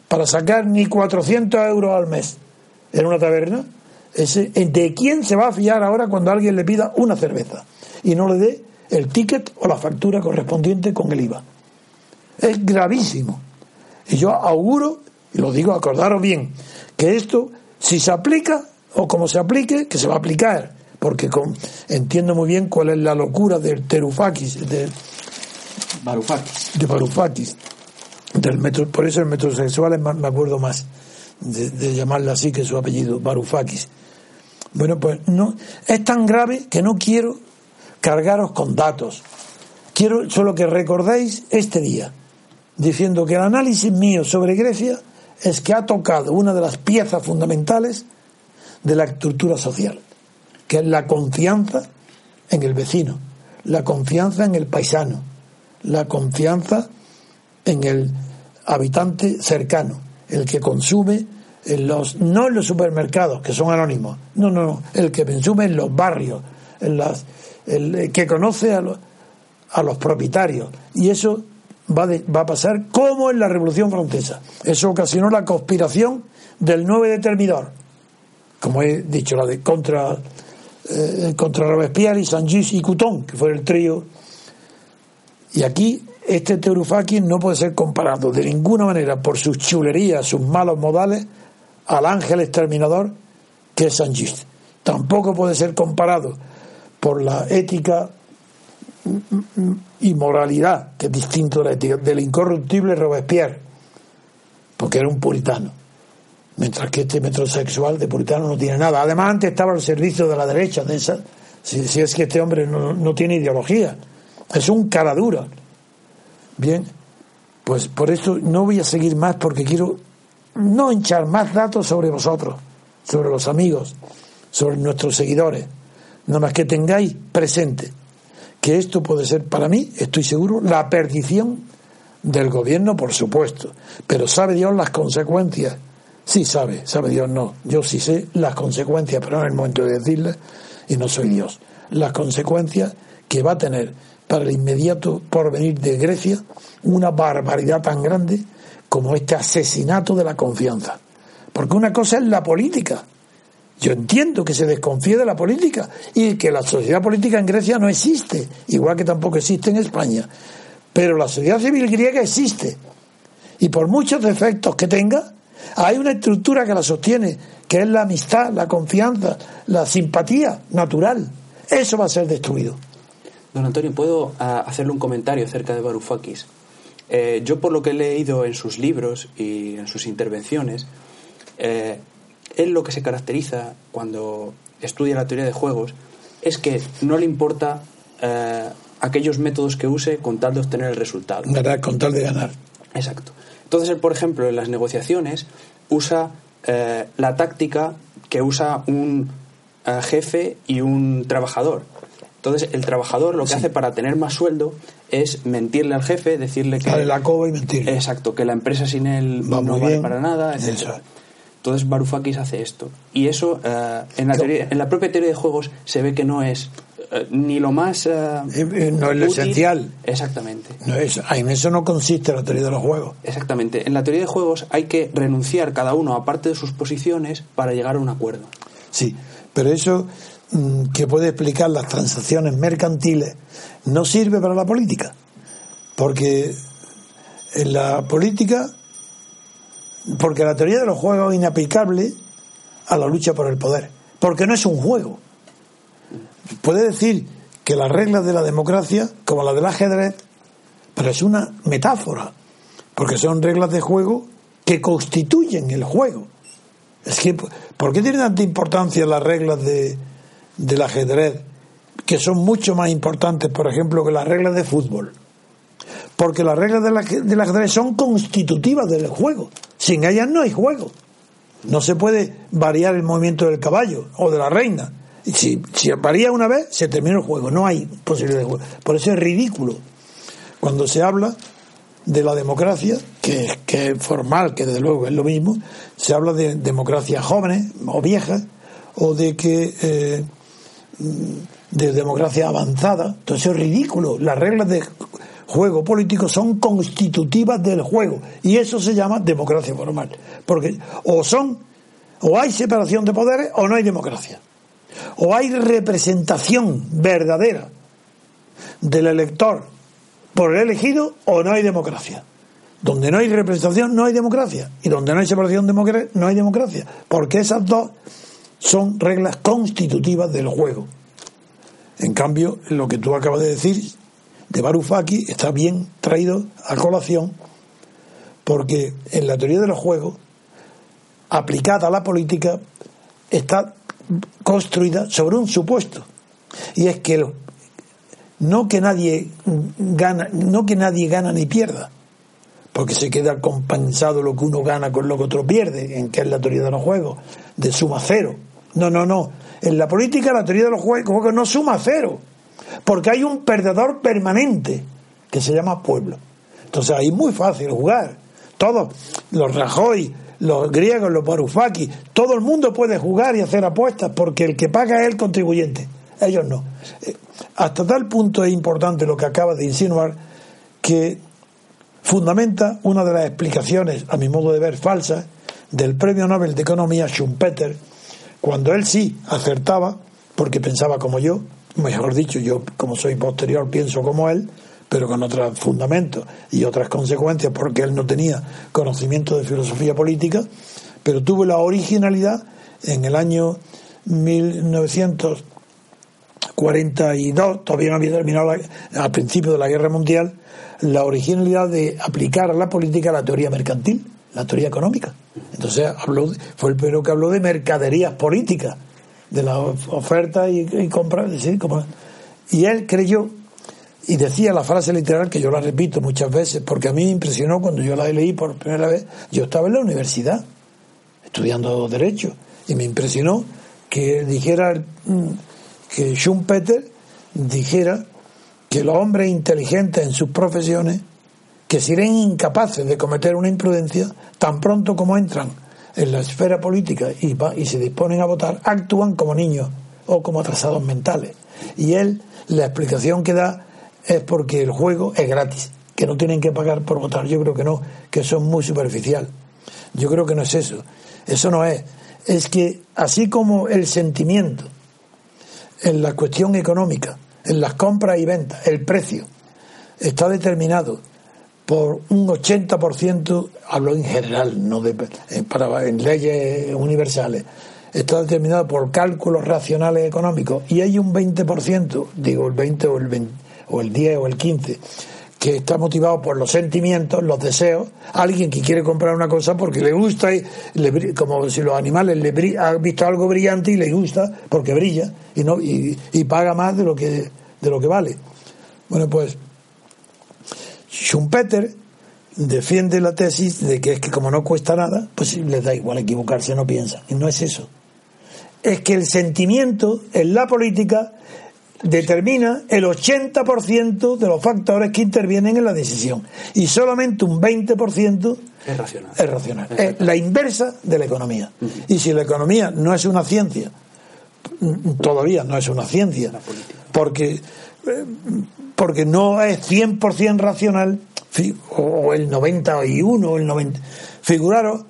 para sacar ni 400 euros al mes en una taberna. Ese, ¿De quién se va a fiar ahora cuando alguien le pida una cerveza y no le dé el ticket o la factura correspondiente con el IVA? Es gravísimo. Y yo auguro, y lo digo, acordaros bien, que esto, si se aplica o como se aplique, que se va a aplicar, porque con, entiendo muy bien cuál es la locura del Terufakis, de, De Varoufakis, del metro, por eso el metrosexual es más- me acuerdo más de, de llamarle así que su apellido, Varoufakis. Bueno, pues no, es tan grave que no quiero cargaros con datos. Quiero solo que recordéis este día, diciendo que el análisis mío sobre Grecia es que ha tocado una de las piezas fundamentales de la estructura social, que es la confianza en el vecino, la confianza en el paisano, la confianza en el habitante cercano, el que consume en los, no en los supermercados, que son anónimos, no, no, no, el que consume en los barrios, en las, el que conoce a los, a los propietarios. Y eso va, de- va a pasar como en la Revolución Francesa. Eso ocasionó la conspiración del 9 de Termidor, como he dicho, la de contra, eh, contra Robespierre y Saint-Just y Couton, que fue el trío. Y aquí este Teurufakis no puede ser comparado de ninguna manera por sus chulerías, sus malos modales, al ángel exterminador que es Saint-Just. Tampoco puede ser comparado por la ética y moralidad, que es distinto de la ética, del incorruptible Robespierre, porque era un puritano. Mientras que este metrosexual de puritano no tiene nada. Además, antes estaba al servicio de la derecha, de esa, si, si es que este hombre no, no tiene ideología. Es un cara dura. Bien, pues por eso no voy a seguir más porque quiero no hinchar más datos sobre vosotros, sobre los amigos, sobre nuestros seguidores. Nada más que tengáis presente que esto puede ser para mí, estoy seguro, la perdición del gobierno, por supuesto. Pero sabe Dios las consecuencias. Sí sabe, sabe Dios no. Yo sí sé las consecuencias, pero no es el momento de decirles, y no soy Dios. Las consecuencias que va a tener para el inmediato porvenir de Grecia una barbaridad tan grande como este asesinato de la confianza. Porque una cosa es la política. Yo entiendo que se desconfíe de la política y que la sociedad política en Grecia no existe, igual que tampoco existe en España. Pero la sociedad civil griega existe. Y por muchos defectos que tenga, hay una estructura que la sostiene, que es la amistad, la confianza, la simpatía natural. Eso va a ser destruido. Don Antonio, ¿puedo ah, hacerle un comentario acerca de Varoufakis? Eh, yo, por lo que he leído en sus libros y en sus intervenciones, eh, él lo que se caracteriza cuando estudia la teoría de juegos es que no le importa eh, aquellos métodos que use con tal de obtener el resultado. ¿Verdad? Con tal de ganar. Exacto. Entonces, él, por ejemplo, en las negociaciones usa eh, la táctica que usa un jefe y un trabajador. Entonces, el trabajador lo que hace para tener más sueldo es mentirle al jefe, decirle que... Darle la coba y mentir. Exacto, que la empresa sin él Va no vale bien. para nada, etc. Eso. Entonces Varoufakis hace esto. Y eso, eh, en, la teoría- en la propia teoría de juegos, se ve que no es eh, ni lo más... eh, Eh, no es lo esencial. Exactamente. No es, en eso no consiste la teoría de los juegos. Exactamente. En la teoría de juegos hay que renunciar cada uno a parte de sus posiciones para llegar a un acuerdo. Sí, pero eso que puede explicar las transacciones mercantiles no sirve para la política. Porque en la política, porque la teoría de los juegos es inaplicable a la lucha por el poder. Porque no es un juego. Puede decir que las reglas de la democracia, como las del ajedrez, pero es una metáfora. Porque son reglas de juego que constituyen el juego. Es que, ¿por qué tiene tanta importancia las reglas de, del ajedrez, que son mucho más importantes, por ejemplo, que las reglas de fútbol? Porque las reglas aje- del ajedrez son constitutivas del juego. Sin ellas no hay juego. No se puede variar el movimiento del caballo o de la reina. Si, si varía una vez, se termina el juego. No hay posibilidad de juego. Por eso es ridículo cuando se habla de la democracia, que, que es formal, que desde luego es lo mismo, se habla de democracia jóvenes o viejas, o de que eh, de democracia avanzada. Entonces es ridículo. Las reglas de juego político son constitutivas del juego y eso se llama democracia formal. Porque o son, o hay separación de poderes o no hay democracia. O hay representación verdadera del elector por el elegido o no hay democracia. Donde no hay representación no hay democracia y donde no hay separación no hay democracia. Porque esas dos son reglas constitutivas del juego. En cambio, lo que tú acabas de decir de Barufaki está bien traído a colación porque en la teoría de los juegos, aplicada a la política, está construida sobre un supuesto. Y es que no que nadie gana, no que nadie gana ni pierda, porque se queda compensado lo que uno gana con lo que otro pierde, en que es la teoría de los juegos, de suma cero. No, no, no. En la política la teoría de los juegos no suma cero, porque hay un perdedor permanente que se llama pueblo. Entonces ahí es muy fácil jugar. Todos, los Rajoy, los griegos, los Barufaki, todo el mundo puede jugar y hacer apuestas porque el que paga es el contribuyente. Ellos no. Eh, hasta tal punto es importante lo que acaba de insinuar que fundamenta una de las explicaciones, a mi modo de ver, falsas, del premio Nobel de Economía Schumpeter, cuando él sí acertaba, porque pensaba como yo, mejor dicho, yo como soy posterior pienso como él, pero con otros fundamentos y otras consecuencias, porque él no tenía conocimiento de filosofía política, pero tuvo la originalidad en el año 1942, todavía no había terminado al principio de la Guerra Mundial, la originalidad de aplicar a la política la teoría mercantil, la teoría económica. Entonces habló, fue el primero que habló de mercaderías políticas, de la oferta y, compra. Y él creyó, y decía la frase literal que yo la repito muchas veces, porque a mí me impresionó cuando yo la leí por primera vez. Yo estaba en la universidad estudiando Derecho, y me impresionó que dijera mm, que Schumpeter dijera que los hombres inteligentes en sus profesiones que serían incapaces de cometer una imprudencia tan pronto como entran en la esfera política y, y se disponen a votar, actúan como niños o como atrasados mentales. Y él, la explicación que da es porque el juego es gratis, que no tienen que pagar por votar. Yo creo que no, que eso es muy superficial. Yo creo que no es eso. Eso no es. Es que así como el sentimiento en la cuestión económica, en las compras y ventas, el precio, está determinado por un 80%, hablo en general, no de, eh, para, en leyes universales, está determinado por cálculos racionales económicos. Y hay un 20%, digo el 20 o el, 20, o el 10 o el 15, que está motivado por los sentimientos, los deseos, alguien que quiere comprar una cosa porque le gusta, y le, como si los animales le ha visto algo brillante y le gusta porque brilla y no y, y paga más de lo que de lo que vale. Bueno, pues Schumpeter defiende la tesis de que es que como no cuesta nada, pues les da igual equivocarse, no piensa. Y no es eso. Es que el sentimiento en la política determina el 80% de los factores que intervienen en la decisión. Y solamente un 20% es racional. Es racional. Es la inversa de la economía. Y si la economía no es una ciencia, todavía no es una ciencia, porque porque no es 100% racional, o el 91 o el 90. Figuraros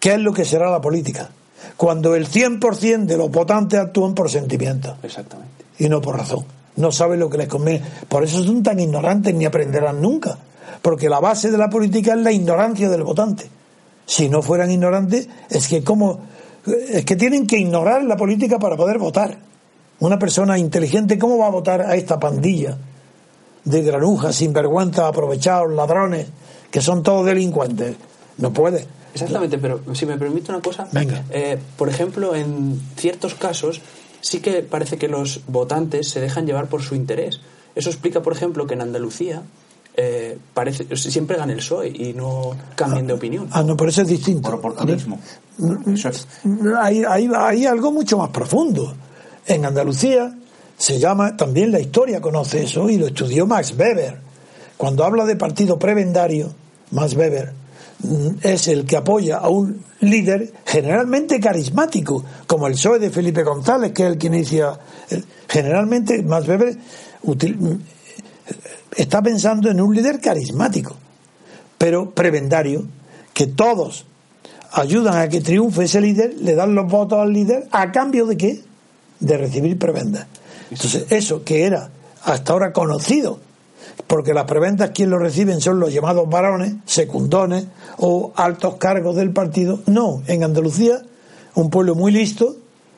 qué es lo que será la política. Cuando el 100% de los votantes actúan por sentimiento. Exactamente. Y no por razón. No saben lo que les conviene. Por eso son tan ignorantes ni aprenderán nunca. Porque la base de la política es la ignorancia del votante. Si no fueran ignorantes, es que como es que tienen que ignorar la política para poder votar. Una persona inteligente, ¿cómo va a votar a esta pandilla de granujas, sinvergüenzas, aprovechados, ladrones, que son todos delincuentes? No puede. Exactamente, pero si me permite una cosa, Venga. Eh, por ejemplo, en ciertos casos sí que parece que los votantes se dejan llevar por su interés. Eso explica, por ejemplo, que en Andalucía eh, parece siempre gana el PSOE y no cambien de opinión. Ah, no, pero eso es distinto. Por oportunismo. Eso es. Hay, hay, hay algo mucho más profundo. En Andalucía se llama, también la historia conoce eso y lo estudió Max Weber. Cuando habla de partido prebendario, Max Weber, mm, es el que apoya a un líder generalmente carismático, como el PSOE de Felipe González, que es el que inicia. Generalmente, Max Weber mm, está pensando en un líder carismático, pero prebendario, que todos ayudan a que triunfe ese líder, le dan los votos al líder, ¿a cambio de qué? De recibir prebendas. Entonces, eso que era hasta ahora conocido, porque las prebendas quien lo reciben son los llamados varones, secundones o altos cargos del partido. No, en Andalucía, un pueblo muy listo,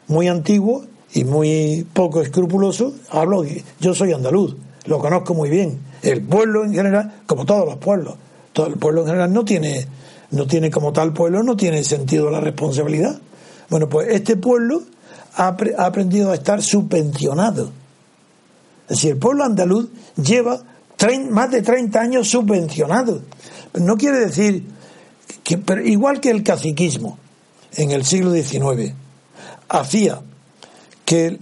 muy antiguo y muy poco escrupuloso, hablo, yo soy andaluz, lo conozco muy bien. El pueblo en general, como todos los pueblos, todo el pueblo en general no tiene, no tiene como tal pueblo, no tiene sentido la responsabilidad. Bueno, pues este pueblo ha, aprendido a estar subvencionado es decir, el pueblo andaluz lleva más de 30 años subvencionado. No quiere decir que, igual que el caciquismo en el siglo XIX hacía que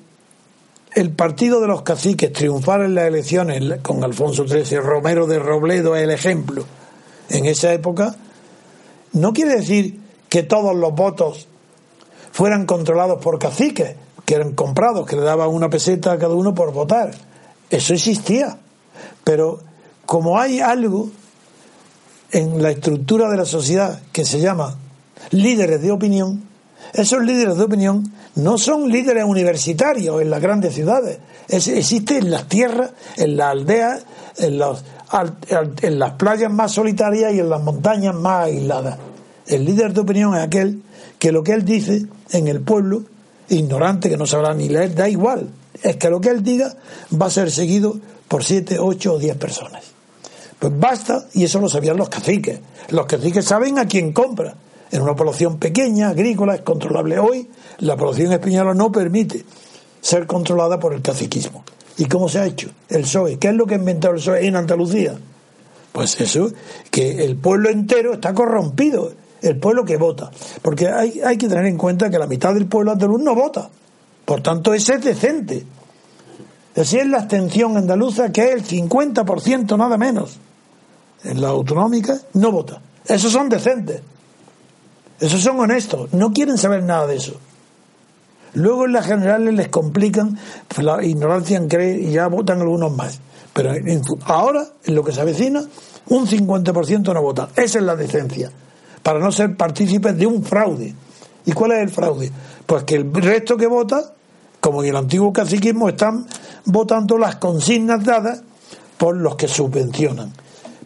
el, partido de los caciques triunfara en las elecciones con Alfonso XIII, Romero de Robledo el ejemplo en esa época, no quiere decir que todos los votos fueran controlados por caciques, que eran comprados, que le daban una peseta a cada uno por votar eso existía. Pero como hay algo en la estructura de la sociedad que se llama líderes de opinión, esos líderes de opinión no son líderes universitarios en las grandes ciudades, existe en las tierras, en las aldeas, en, en las playas más solitarias y en las montañas más aisladas. El líder de opinión es aquel que lo que él dice en el pueblo, ignorante que no sabrá ni leer, da igual, es que lo que él diga va a ser seguido por siete, ocho o diez personas. Pues basta, y eso lo sabían los caciques. Los caciques saben a quién compra. En una población pequeña, agrícola, es controlable. Hoy la población española no permite ser controlada por el caciquismo. ¿Y cómo se ha hecho? El PSOE. ¿Qué es lo que ha inventado el PSOE en Andalucía? Pues eso, que el pueblo entero está corrompido, el pueblo que vota. Porque hay, hay que tener en cuenta que la mitad del pueblo andaluz no vota. Por tanto, ese es decente. Así es la abstención andaluza, que es el 50% nada menos. En la autonómica no vota. Esos son decentes. Esos son honestos. No quieren saber nada de eso. Luego en las generales les complican, la ignorancia cree y ya votan algunos más. Pero ahora, en lo que se avecina, un 50% no vota. Esa es la decencia. Para no ser partícipes de un fraude. ¿Y cuál es el fraude? Pues que el resto que vota, como en el antiguo caciquismo, están votando las consignas dadas por los que subvencionan.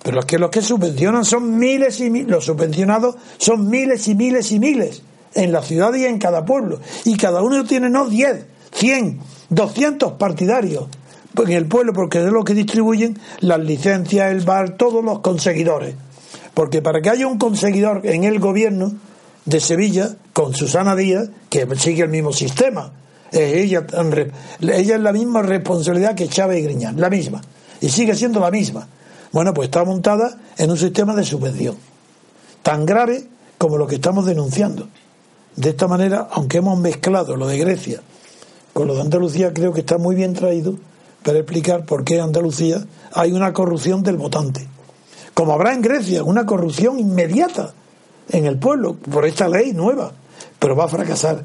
Pero es que los que subvencionan son miles y miles, los subvencionados son miles y miles y miles en la ciudad y en cada pueblo. Y cada uno tiene no 10, 100, 200 partidarios en el pueblo porque es lo que distribuyen las licencias, el bar, todos los conseguidores. Porque para que haya un conseguidor en el gobierno de Sevilla, con Susana Díaz, que sigue el mismo sistema. ella, ella es la misma responsabilidad que Chávez y Griñán, la misma. Y sigue siendo la misma. Bueno, pues está montada en un sistema de subvención. Tan grave como lo que estamos denunciando. De esta manera, aunque hemos mezclado lo de Grecia con lo de Andalucía, creo que está muy bien traído para explicar por qué en Andalucía hay una corrupción del votante. Como habrá en Grecia, una corrupción inmediata en el pueblo por esta ley nueva, pero va a fracasar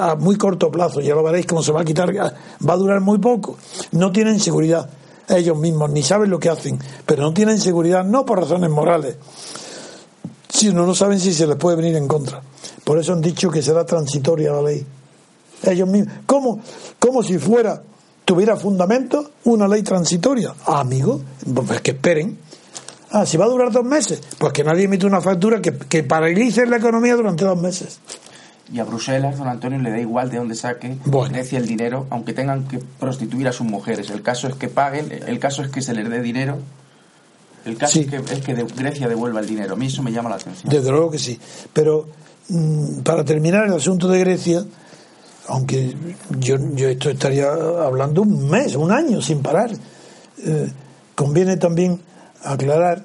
a muy corto plazo, ya lo veréis cómo se va a quitar, va a durar muy poco. No tienen seguridad ellos mismos, ni saben lo que hacen, pero no tienen seguridad no por razones morales, sino no saben si se les puede venir en contra. Por eso han dicho que será transitoria la ley. Ellos mismos, como, como si fuera, tuviera fundamento una ley transitoria. Amigo, pues que esperen Ah, si va a durar dos meses, pues que nadie emite una factura que, que paralice la economía durante dos meses. Y a Bruselas, don Antonio, le da igual de dónde saque Grecia el dinero, aunque tengan que prostituir a sus mujeres. El caso es que paguen, el caso es que se les dé dinero. El caso es, que, es que Grecia devuelva el dinero. A mí eso me llama la atención. Desde luego que sí. Pero mm, para terminar el asunto de Grecia, aunque yo, yo esto estaría hablando un mes, un año sin parar, eh, conviene también aclarar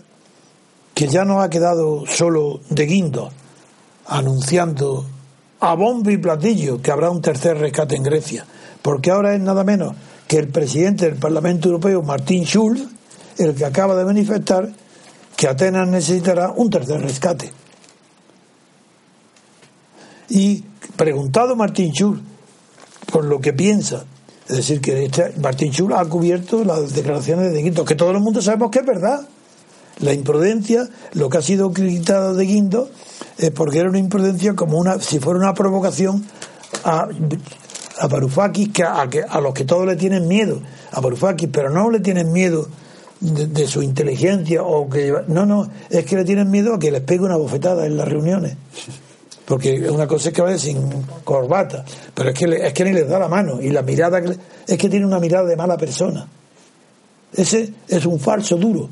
que ya no ha quedado solo de guindo anunciando a bombo y platillo que habrá un tercer rescate en Grecia, porque ahora es nada menos que el presidente del Parlamento Europeo, Martin Schulz, el que acaba de manifestar que Atenas necesitará un tercer rescate. Y preguntado Martín Schulz por lo que piensa, es decir, que este, Martín Schulz ha cubierto las declaraciones de Guindos, que todo el mundo sabemos que es verdad. La imprudencia, lo que ha sido criticado de Guindo, es porque era una imprudencia como una, si fuera una provocación a, a Varoufakis, que a, a los que todos le tienen miedo, a Varoufakis, pero no le tienen miedo de, de, su inteligencia o que no no es que le tienen miedo a que les pegue una bofetada en las reuniones porque una cosa es que vaya sin corbata. Pero es que es que ni les da la mano. Y la mirada es que tiene una mirada de mala persona. Ese es un falso duro.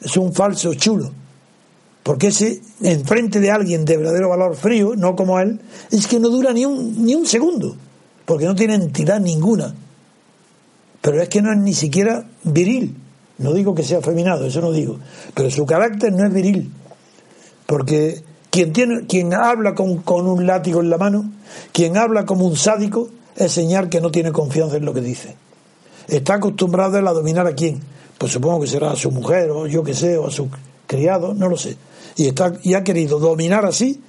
Es un falso chulo. Porque ese enfrente de alguien de verdadero valor frío no como él es que no dura ni un ni un segundo. Porque no tiene entidad ninguna. Pero es que no es ni siquiera viril. No digo que sea afeminado, eso no digo, pero su carácter no es viril, porque quien tiene, quien habla con, con un látigo en la mano, quien habla como un sádico, es señal que no tiene confianza en lo que dice. Está acostumbrado a dominar a quién, pues supongo que será a su mujer o yo que sé, o a su criado, no lo sé. Y está y ha querido dominar así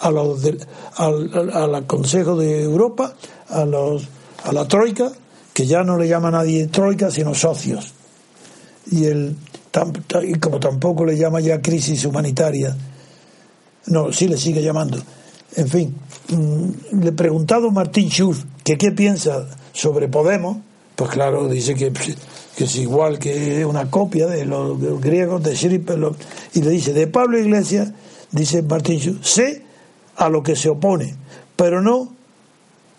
a los de, al, al Consejo de Europa, a los a la Troika que ya no le llama a nadie troika, sino socios. Y, el, y como tampoco le llama ya crisis humanitaria, no, sí le sigue llamando. En fin, mm, le he preguntado a Martín Schulz que qué piensa sobre Podemos, pues claro, dice que, es igual que una copia de los, griegos, de Schrippe, y le dice, de Pablo Iglesias, dice Martín Schulz, sé a lo que se opone, pero no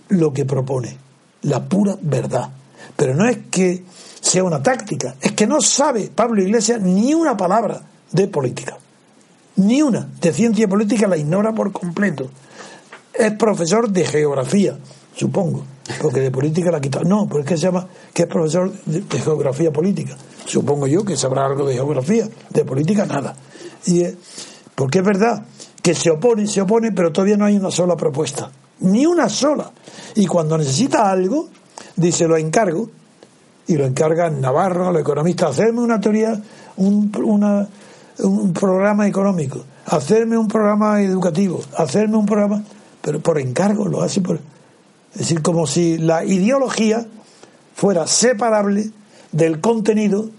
lo que propone la pura verdad. Pero no es que sea una táctica, es que no sabe Pablo Iglesias ni una palabra de política. Ni una. De ciencia política la ignora por completo. Es profesor de geografía, supongo, porque de política la ha quitado. No, porque se llama que es profesor de, geografía política. Supongo yo que sabrá algo de geografía, de política nada. Y eh, porque es verdad que se opone, se opone, pero todavía no hay una sola propuesta. Ni una sola. Y cuando necesita algo, dice, lo encargo. Y lo encarga Navarro, los economistas, hacerme una teoría, un, una, un programa económico, hacerme un programa educativo, hacerme un programa, pero por encargo, lo hace por... Es decir, como si la ideología fuera separable del contenido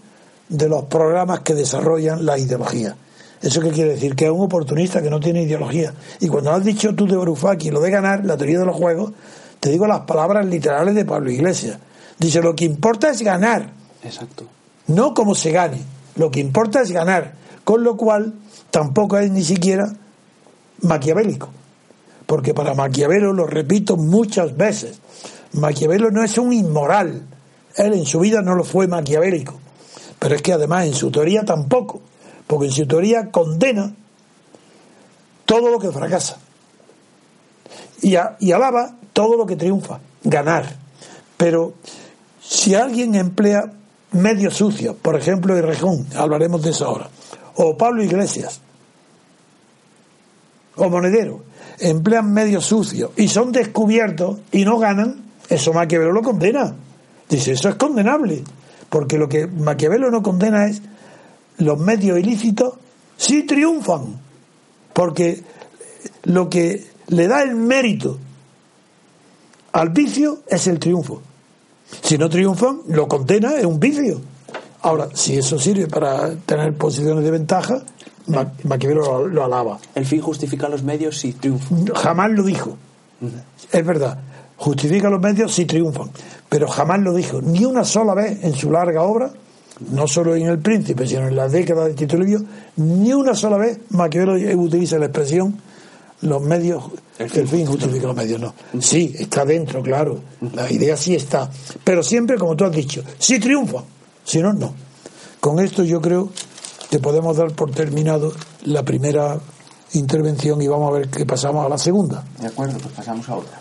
de los programas que desarrollan la ideología. ¿Eso qué quiere decir? Que es un oportunista que no tiene ideología. Y cuando has dicho tú de Varoufakis lo de ganar, la teoría de los juegos, te digo las palabras literales de Pablo Iglesias. Dice, lo que importa es ganar. Exacto. No como se gane. Lo que importa es ganar. Con lo cual, tampoco es ni siquiera maquiavélico. Porque para Maquiavelo, lo repito muchas veces, Maquiavelo no es un inmoral. Él en su vida no lo fue maquiavélico. Pero es que además en su teoría tampoco. Porque en su teoría condena todo lo que fracasa. Y, alaba todo lo que triunfa, ganar. Pero si alguien emplea medios sucios, por ejemplo, Rejón, hablaremos de eso ahora, o Pablo Iglesias, o Monedero, emplean medios sucios y son descubiertos y no ganan, eso Maquiavelo lo condena. Dice, eso es condenable, porque lo que Maquiavelo no condena es los medios ilícitos sí triunfan, porque lo que le da el mérito al vicio es el triunfo. Si no triunfan, lo condena, es un vicio. Ahora, si eso sirve para tener posiciones de ventaja, Ma Maquiavelo lo, lo, alaba. El fin justifica los medios si triunfan. Jamás lo dijo. Es verdad. Justifica los medios si triunfan. Pero jamás lo dijo. Ni una sola vez en su larga obra, no solo en El Príncipe, sino en las décadas de Tito Livio, ni una sola vez Maquiavelo utiliza la expresión los medios, el fin, el fin justifica los medios, no. Sí, está dentro, claro. La idea sí está. Pero siempre, como tú has dicho, si triunfa. Si no, no. Con esto yo creo que podemos dar por terminado la primera intervención y vamos a ver qué pasamos a la segunda. De acuerdo, pues pasamos a otra.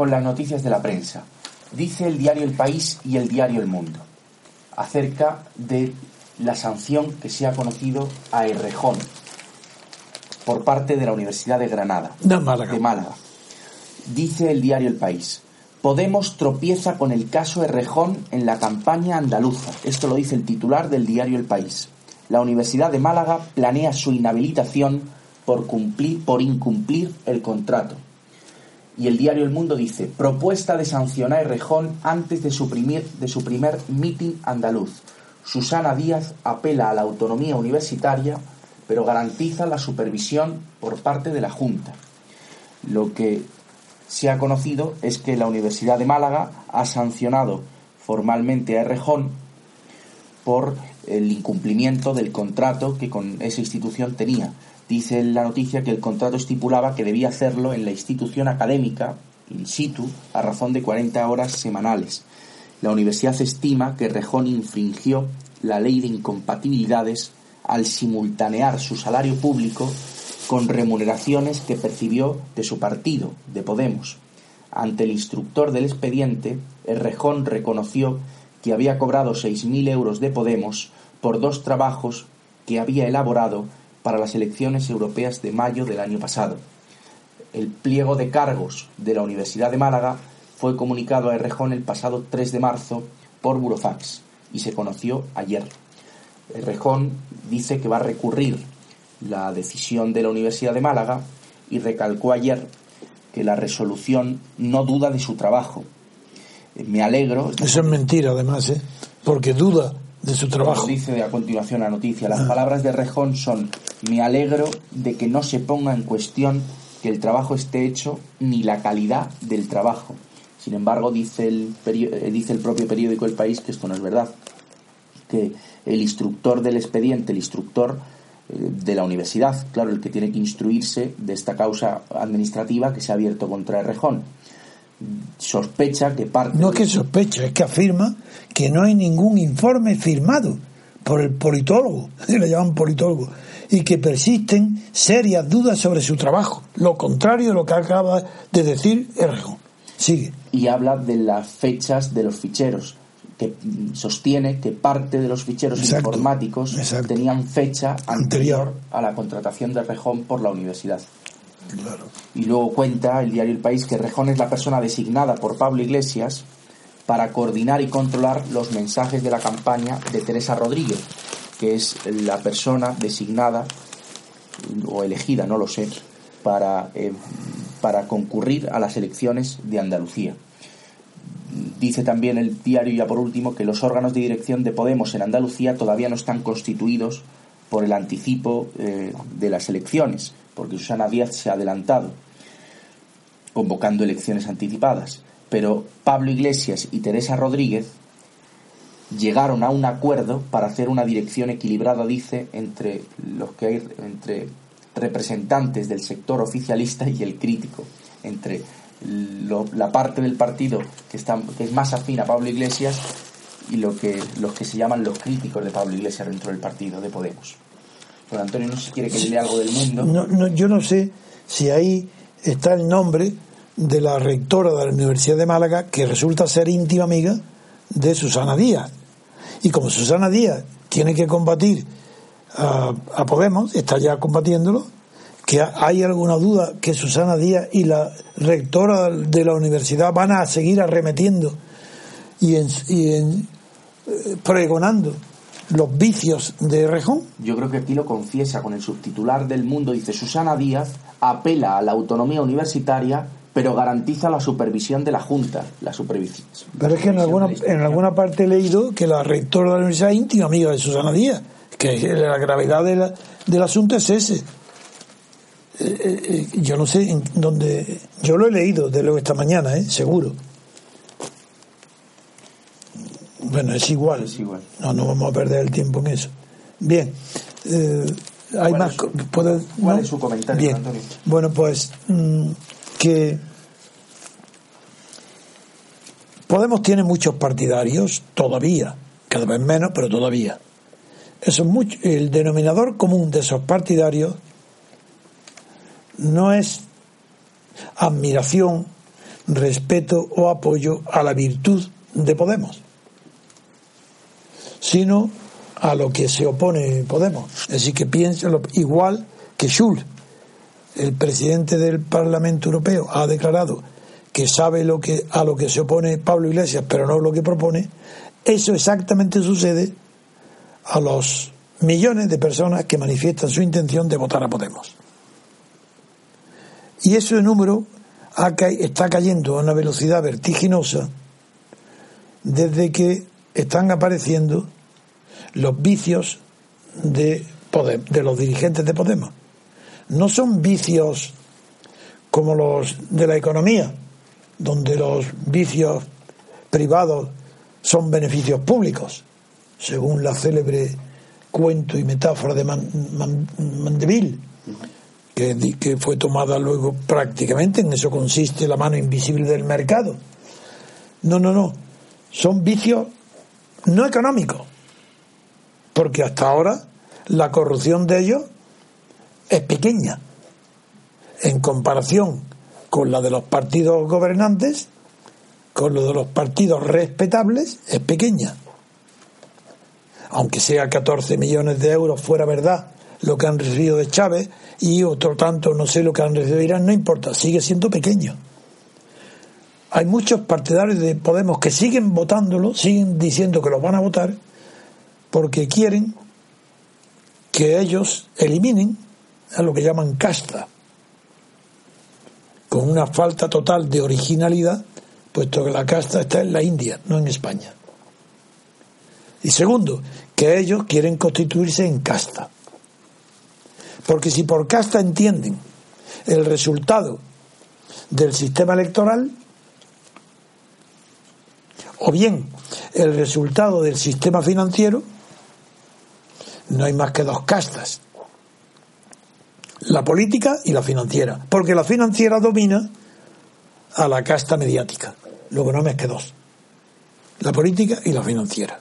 Con las noticias de la prensa. Dice el diario El País y el diario El Mundo acerca de la sanción que se ha conocido a Errejón por parte de la Universidad de Granada, De Málaga. de Málaga. Dice el diario El País. Podemos tropieza con el caso Errejón en la campaña andaluza. Esto lo dice el titular del diario El País. La Universidad de Málaga planea su inhabilitación por, cumplir, por incumplir el contrato. Y el diario El Mundo dice, propuesta de sancionar a Errejón antes de su, primer, de su primer meeting andaluz. Susana Díaz apela a la autonomía universitaria, pero garantiza la supervisión por parte de la Junta. Lo que se ha conocido es que la Universidad de Málaga ha sancionado formalmente a Errejón por el incumplimiento del contrato que con esa institución tenía. Dice en la noticia que el contrato estipulaba que debía hacerlo en la institución académica, in situ, a razón de 40 horas semanales. La universidad estima que Rejón infringió la ley de incompatibilidades al simultanear su salario público con remuneraciones que percibió de su partido, de Podemos. Ante el instructor del expediente, Errejón reconoció que había cobrado 6.000 euros de Podemos por dos trabajos que había elaborado para las elecciones europeas de mayo del año pasado. El pliego de cargos de la Universidad de Málaga fue comunicado a Errejón el pasado 3 de marzo por Burofax y se conoció ayer. Errejón dice que va a recurrir la decisión de la Universidad de Málaga y recalcó ayer que la resolución no duda de su trabajo. Me alegro, Eso es mentira, además, ¿eh? porque duda de su trabajo. como dice a continuación la noticia, las palabras de Rejón son me alegro de que no se ponga en cuestión que el trabajo esté hecho ni la calidad del trabajo. Sin embargo, dice el, eh, dice el propio periódico El País que esto no es verdad, que el instructor del expediente, el instructor eh, de la universidad, claro, el que tiene que instruirse de esta causa administrativa que se ha abierto contra Rejón, sospecha que parte... No es que sospecha, es que afirma que no hay ningún informe firmado por el politólogo, le llaman politólogo, y que persisten serias dudas sobre su trabajo. Lo contrario de lo que acaba de decir Errejón. Sigue. y habla de las fechas de los ficheros, que sostiene que parte de los ficheros Exacto, informáticos exacto. tenían fecha anterior, Anterior. a la contratación de Rejón por la universidad. Y luego cuenta el diario El País que Rejón es la persona designada por Pablo Iglesias para coordinar y controlar los mensajes de la campaña de Teresa Rodríguez, que es la persona designada o elegida, no lo sé, para, eh, para concurrir a las elecciones de Andalucía. Dice también el diario, ya por último, que los órganos de dirección de Podemos en Andalucía todavía no están constituidos por el anticipo eh, de las elecciones, porque Susana Díaz se ha adelantado, convocando elecciones anticipadas. Pero Pablo Iglesias y Teresa Rodríguez llegaron a un acuerdo para hacer una dirección equilibrada, dice, entre los que hay entre representantes del sector oficialista y el crítico, entre la parte del partido que está que es más afín a Pablo Iglesias y lo que los que se llaman los críticos de Pablo Iglesias dentro del partido de Podemos. Don Antonio no si quiere que le lea algo del mundo. No, no, yo no sé si ahí está el nombre de la rectora de la Universidad de Málaga, que resulta ser íntima amiga de Susana Díaz. Y como Susana Díaz tiene que combatir a, a Podemos, está ya combatiéndolo, que ha- hay alguna duda que Susana Díaz y la rectora de la universidad van a seguir arremetiendo y, en- y en- pregonando los vicios de Rejón. Yo creo que aquí lo confiesa con el subtitular del mundo. Dice, Susana Díaz apela a la autonomía universitaria, pero garantiza la supervisión de la Junta. La supervisión. Pero es que en alguna, en alguna parte he leído que la rectora de la universidad es íntima amiga de Susana Díaz, que la gravedad de la- del asunto es ese. Eh, eh, eh, yo no sé en dónde. Yo lo he leído de luego esta mañana, ¿eh? seguro. Bueno, es igual. Es igual. No, no vamos a perder el tiempo en eso. Bien. eh, hay ¿Cuál más. es co- su- ¿puedo- cuál no? es su comentario, Bien. Antonio? Bueno, pues mm, que Podemos tiene muchos partidarios todavía, cada vez menos, pero todavía. Eso es mucho, el denominador común de esos partidarios no es admiración, respeto o apoyo a la virtud de Podemos, sino a lo que se opone Podemos. Decir, que piensa igual que Schulz, el presidente del Parlamento Europeo, ha declarado que sabe lo que, a lo que se opone Pablo Iglesias, pero no lo que propone, eso exactamente sucede a los millones de personas que manifiestan su intención de votar a Podemos. Y ese número está cayendo a una velocidad vertiginosa desde que están apareciendo los vicios de, de los dirigentes de Podemos. No son vicios como los de la economía, donde los vicios privados son beneficios públicos, según la célebre cuento y metáfora de Mandeville, que, que fue tomada luego prácticamente, en eso consiste la mano invisible del mercado. No, no, no, son vicios no económicos, porque hasta ahora la corrupción de ellos es pequeña en comparación con la de los partidos gobernantes, con lo de los partidos respetables, es pequeña. Aunque sea 14 millones de euros fuera verdad lo que han recibido de Chávez y otro tanto no sé lo que han recibido de Irán, no importa, sigue siendo pequeño. Hay muchos partidarios de Podemos que siguen votándolo, siguen diciendo que los van a votar porque quieren que ellos eliminen a lo que llaman casta con una falta total de originalidad, puesto que la casta está en la India, no en España. Y segundo, que ellos quieren constituirse en casta. Porque si por casta entienden el resultado del sistema electoral, o bien el resultado del sistema financiero, no hay más que dos castas la política y la financiera, porque la financiera domina a la casta mediática. Luego no me que dos. La política y la financiera.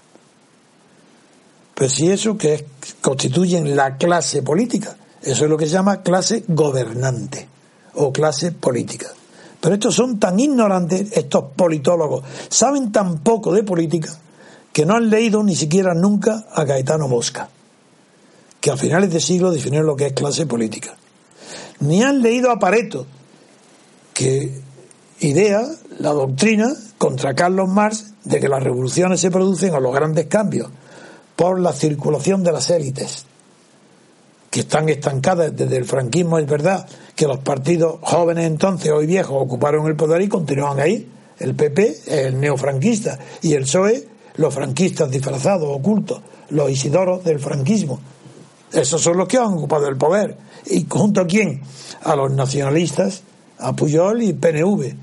Pero si eso que constituyen la clase política, eso es lo que se llama clase gobernante o clase política. Pero estos son tan ignorantes, estos politólogos, saben tan poco de política que no han leído ni siquiera nunca a Gaetano Mosca que a finales de siglo definió lo que es clase política. Ni han leído a Pareto, que idea la doctrina contra Carlos Marx de que las revoluciones se producen o los grandes cambios por la circulación de las élites, que están estancadas desde el franquismo. Es verdad que los partidos jóvenes entonces, hoy viejos, ocuparon el poder y continúan ahí. El PP, el neofranquista, y el PSOE, los franquistas disfrazados, ocultos, los isidoros del franquismo. Esos son los que han ocupado el poder. ¿Y junto a quién? A los nacionalistas, a Puyol y PNV,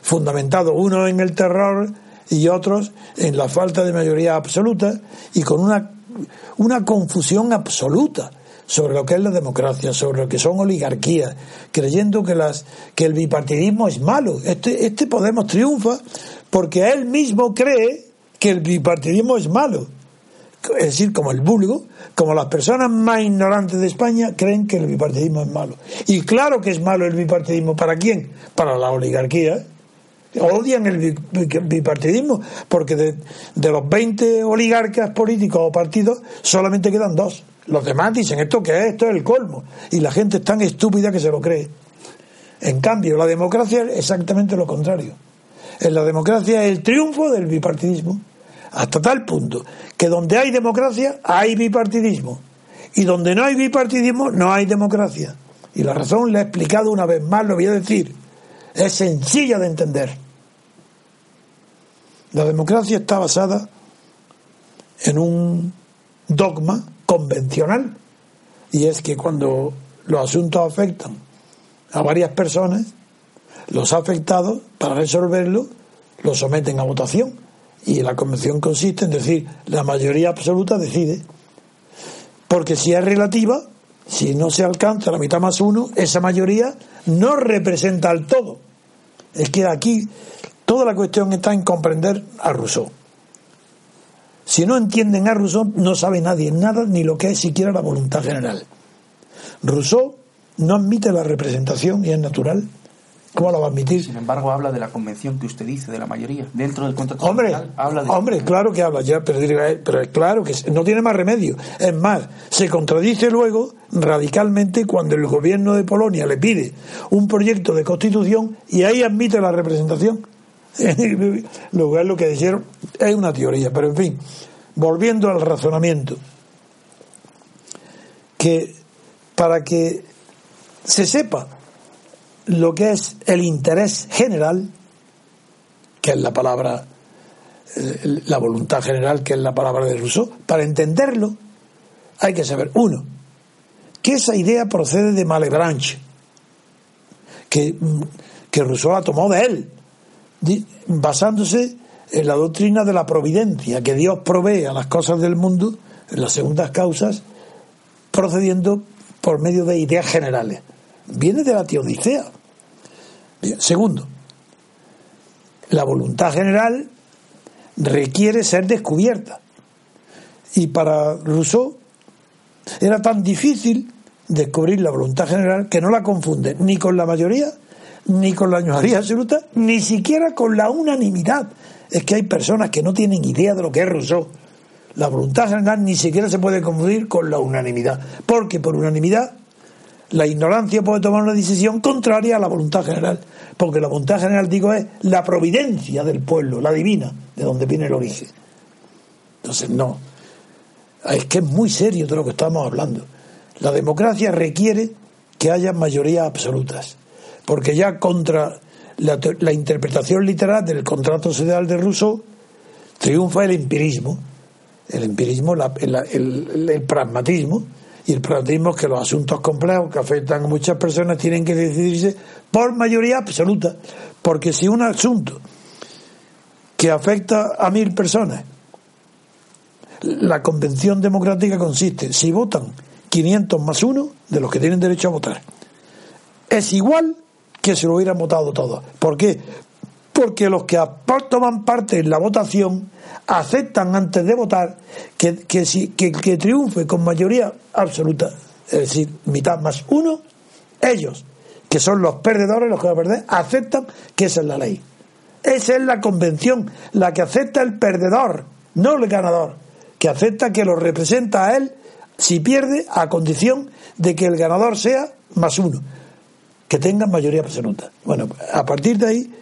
fundamentado uno en el terror y otros en la falta de mayoría absoluta y con una, una confusión absoluta sobre lo que es la democracia, sobre lo que son oligarquías, creyendo que las que el bipartidismo es malo. Este, este Podemos triunfa porque él mismo cree que el bipartidismo es malo es decir, como el vulgo, como las personas más ignorantes de España creen que el bipartidismo es malo. Y claro que es malo el bipartidismo. ¿Para quién? Para la oligarquía. Odian el bipartidismo porque de, los 20 oligarcas políticos o partidos solamente quedan dos. Los demás dicen esto que es, esto es el colmo. Y la gente es tan estúpida que se lo cree. En cambio, la democracia es exactamente lo contrario. En la democracia es el triunfo del bipartidismo hasta tal punto que donde hay democracia hay bipartidismo y donde no hay bipartidismo no hay democracia. Y la razón la he explicado una vez más, lo voy a decir, es sencilla de entender. La democracia está basada en un dogma convencional y es que cuando los asuntos afectan a varias personas, los afectados, para resolverlo, los someten a votación y la convención consiste en decir, la mayoría absoluta decide. Porque si es relativa, si no se alcanza la mitad más uno, esa mayoría no representa al todo. Es que aquí toda la cuestión está en comprender a Rousseau. Si no entienden a Rousseau, no sabe nadie nada ni lo que es siquiera la voluntad general. Rousseau no admite la representación y es natural. ¿Cómo la va a admitir? Sin embargo, habla de la convención que usted dice, de la mayoría. Dentro del contrato Hombre, habla de... hombre, claro que habla ya, pero, es claro que no tiene más remedio. Es más, se contradice luego radicalmente cuando el gobierno de Polonia le pide un proyecto de constitución y ahí admite la representación. Lo que es lo que dijeron es una teoría, pero en fin, volviendo al razonamiento, que para que se sepa lo que es el interés general, que es la palabra, eh, la voluntad general, que es la palabra de Rousseau, para entenderlo hay que saber, uno, que esa idea procede de Malebranche, que, que Rousseau la tomó de él, basándose en la doctrina de la providencia, que Dios provee a las cosas del mundo, en las segundas causas, procediendo por medio de ideas generales. Viene de la teodicea. Segundo, la voluntad general requiere ser descubierta. Y para Rousseau era tan difícil descubrir la voluntad general que no la confunde ni con la mayoría, ni con la mayoría absoluta, ni siquiera con la unanimidad. Es que hay personas que no tienen idea de lo que es Rousseau. La voluntad general ni siquiera se puede confundir con la unanimidad, porque por unanimidad la ignorancia puede tomar una decisión contraria a la voluntad general, porque la voluntad general, digo, es la providencia del pueblo, la divina, de donde viene el origen. Entonces, no. Es que es muy serio de lo que estamos hablando. La democracia requiere que haya mayorías absolutas, porque ya contra la, interpretación literal del contrato social de Rousseau triunfa el empirismo, el empirismo, el pragmatismo, y el pragmatismo es que los asuntos complejos que afectan a muchas personas tienen que decidirse por mayoría absoluta. Porque si un asunto que afecta a mil personas, la convención democrática consiste, si votan 500 más uno de los que tienen derecho a votar, es igual que si lo hubieran votado todos. ¿Por qué? Porque los que toman parte en la votación aceptan antes de votar que, que, si, que, que triunfe con mayoría absoluta, es decir, mitad más uno, ellos, que son los perdedores, los que van a perder, aceptan que esa es la ley. Esa es la convención, la que acepta el perdedor, no el ganador, que acepta que lo representa a él si pierde a condición de que el ganador sea más uno, que tenga mayoría absoluta. Bueno, a partir de ahí,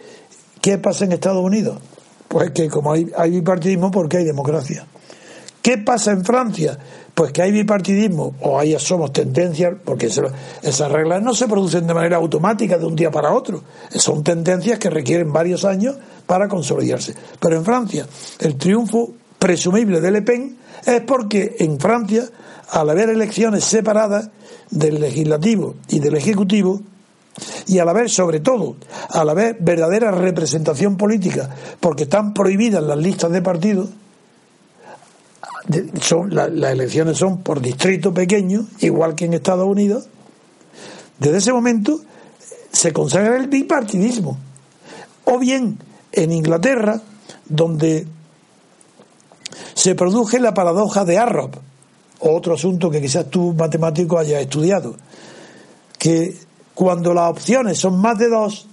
¿qué pasa en Estados Unidos? Pues que como hay, bipartidismo, porque hay democracia. ¿Qué pasa en Francia? Pues que hay bipartidismo, o ahí somos tendencias, porque esas reglas no se producen de manera automática de un día para otro. Son tendencias que requieren varios años para consolidarse. Pero en Francia, el triunfo presumible de Le Pen es porque en Francia, al haber elecciones separadas del legislativo y del ejecutivo, y al haber, sobre todo, al haber verdadera representación política, porque están prohibidas las listas de partidos, son, las elecciones son por distrito pequeño, igual que en Estados Unidos, desde ese momento se consagra el bipartidismo. O bien en Inglaterra, donde se produce la paradoja de Arrop, otro asunto que quizás tú matemático hayas estudiado, que cuando las opciones son más de dos,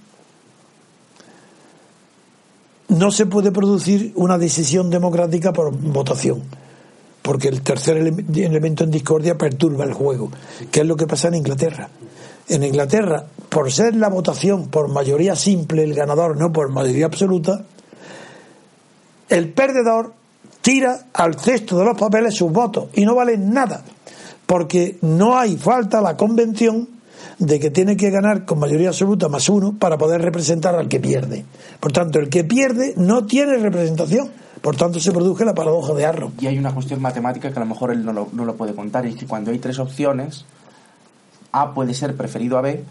no se puede producir una decisión democrática por votación, porque el tercer elemento en discordia perturba el juego, que es lo que pasa en Inglaterra. En Inglaterra, por ser la votación por mayoría simple, el ganador no por mayoría absoluta, el perdedor tira al cesto de los papeles sus votos y no valen nada, porque no hay falta la convención de que tiene que ganar con mayoría absoluta más uno para poder representar al que pierde. Por tanto, el que pierde no tiene representación. Por tanto, se produce la paradoja de Arrow. Y hay una cuestión matemática que a lo mejor él no lo, no lo puede contar, y es que cuando hay tres opciones, A puede ser preferido a B,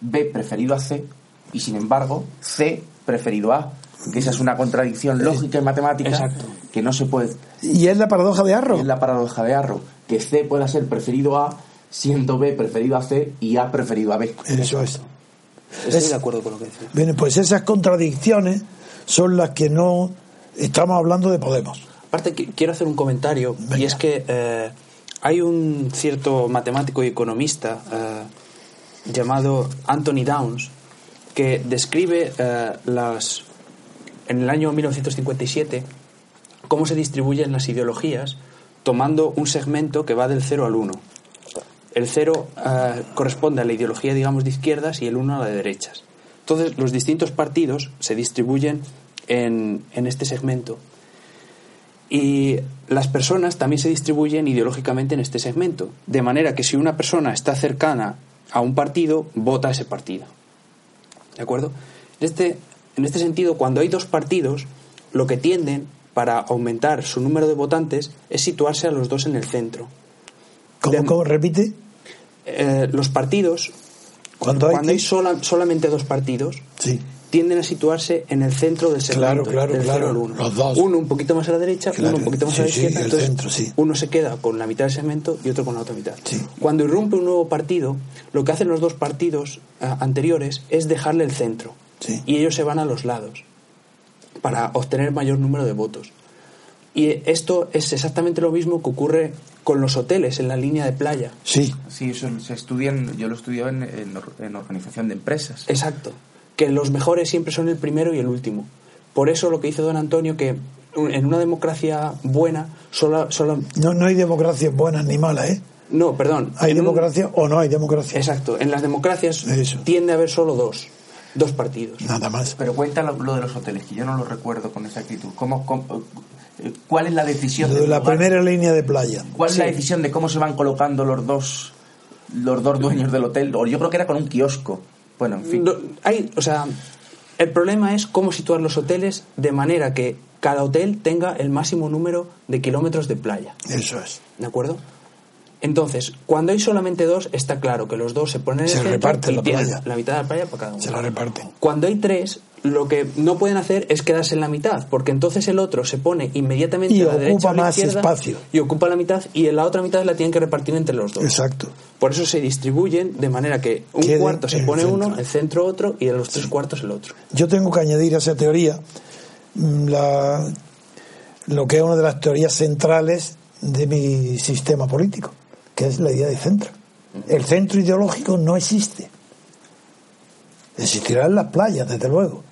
B preferido a C, y sin embargo, C preferido a A. Que esa es una contradicción lógica y matemática que no se puede. Y es la paradoja de Arrow. Es la paradoja de Arrow. Que C pueda ser preferido a siendo B preferido a C y A preferido a B. Eso es. Estoy de acuerdo con lo que dices. Bien, pues esas contradicciones son las que no estamos hablando de Podemos. Aparte, quiero hacer un comentario, y es que eh, hay un cierto matemático y economista, eh, llamado Anthony Downs que describe eh, las en el año 1957 cómo se distribuyen las ideologías tomando un segmento que va del 0 al 1. El 0 eh, corresponde a la ideología, digamos, de izquierdas y el 1 a la de derechas. Entonces, los distintos partidos se distribuyen en, en este segmento. Y las personas también se distribuyen ideológicamente en este segmento. De manera que si una persona está cercana a un partido, vota a ese partido. ¿De acuerdo? En este, en este sentido, cuando hay dos partidos, lo que tienden para aumentar su número de votantes es situarse a los dos en el centro. ¿Cómo, De- cómo? repite? Eh, los partidos, Cuando hay, cuando hay sola- solamente dos partidos, Sí, tienden a situarse en el centro del segmento. Claro, claro, del claro, cero al uno. los dos. Uno un poquito más a la derecha, Claro, uno un poquito más a la sí, sí, izquierda. el entonces, centro, sí. uno se queda con la mitad del segmento y otro con la otra mitad. Sí. Cuando irrumpe un nuevo partido, lo que hacen los dos partidos ah, anteriores es dejarle el centro. Sí. Y ellos se van a los lados para obtener mayor número de votos. Y esto es exactamente lo mismo que ocurre con los hoteles en la línea de playa. sí. Sí, eso se estudia en- yo lo estudiaba en, en or- en organización de empresas. Exacto. Que los mejores siempre son el primero y el último. Por eso lo que dice don Antonio, que en una democracia buena, solo... solo No, no hay democracias buenas ni malas, ¿eh? no, perdón. Hay un- democracia o no hay democracia. exacto. En las democracias Eso. tiende a haber solo dos. Dos partidos. Nada más. Pero cuenta lo, de los hoteles, que yo no lo recuerdo con exactitud. ¿Cómo, cómo- ¿Cuál es la decisión? De la lugar? primera línea de playa. ¿Cuál es la decisión de cómo se van colocando los dos los dos dueños del hotel? O yo creo que era con un kiosco. Bueno, en fin. No, hay, o sea, el problema es cómo situar los hoteles de manera que cada hotel tenga el máximo número de kilómetros de playa. Eso es. ¿De acuerdo? Entonces, cuando hay solamente dos, está claro que los dos se ponen en Se el centro y la playa. la mitad de la playa para cada uno. Se la reparten. Cuando hay tres, lo que no pueden hacer es quedarse en la mitad, porque entonces el otro se pone inmediatamente Y a la ocupa derecha o a la más izquierda espacio. y ocupa la mitad y en la otra mitad la tienen que repartir entre los dos. Exacto. Por eso se distribuyen de manera que un Queden cuarto se en el pone uno, el centro otro y de los tres cuartos el otro. Yo tengo que añadir a esa teoría mm, la- lo que es una de las teorías centrales de mi sistema político, que es la idea de centro. El centro ideológico no existe. Existirá en las playas, desde luego,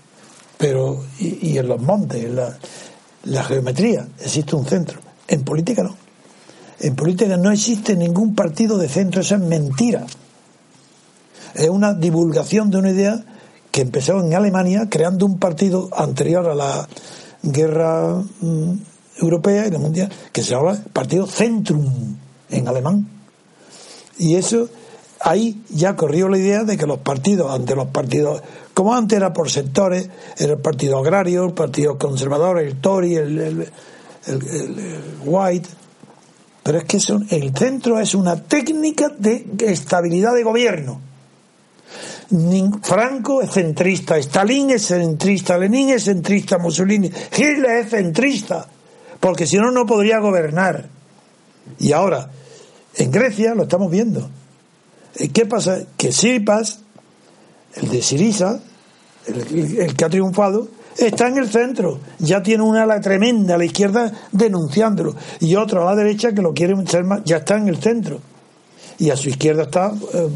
pero y, y en los montes, en la, la geometría, existe un centro. En política no. En política no existe ningún partido de centro, eso es mentira. Es una divulgación de una idea que empezó en Alemania creando un partido anterior a la guerra mm, europea y la mundial, que se llama Partido Centrum en alemán. Y eso, ahí ya corrió la idea de que los partidos, ante los partidos, como antes era por sectores, era el partido agrario, el partido conservador, el Tory, el, White, pero es que son, el centro es una técnica de estabilidad de gobierno. Franco es centrista, Stalin es centrista, Lenin es centrista, Mussolini, Hitler es centrista, porque si no, no podría gobernar. Y ahora, en Grecia lo estamos viendo. ¿Qué pasa? Que Siripas, el de Sirisa, el, que ha triunfado, está en el centro. Ya tiene una ala tremenda a la izquierda denunciándolo. Y otro a la derecha que lo quiere ser más, ya está en el centro. Y a su izquierda está eh.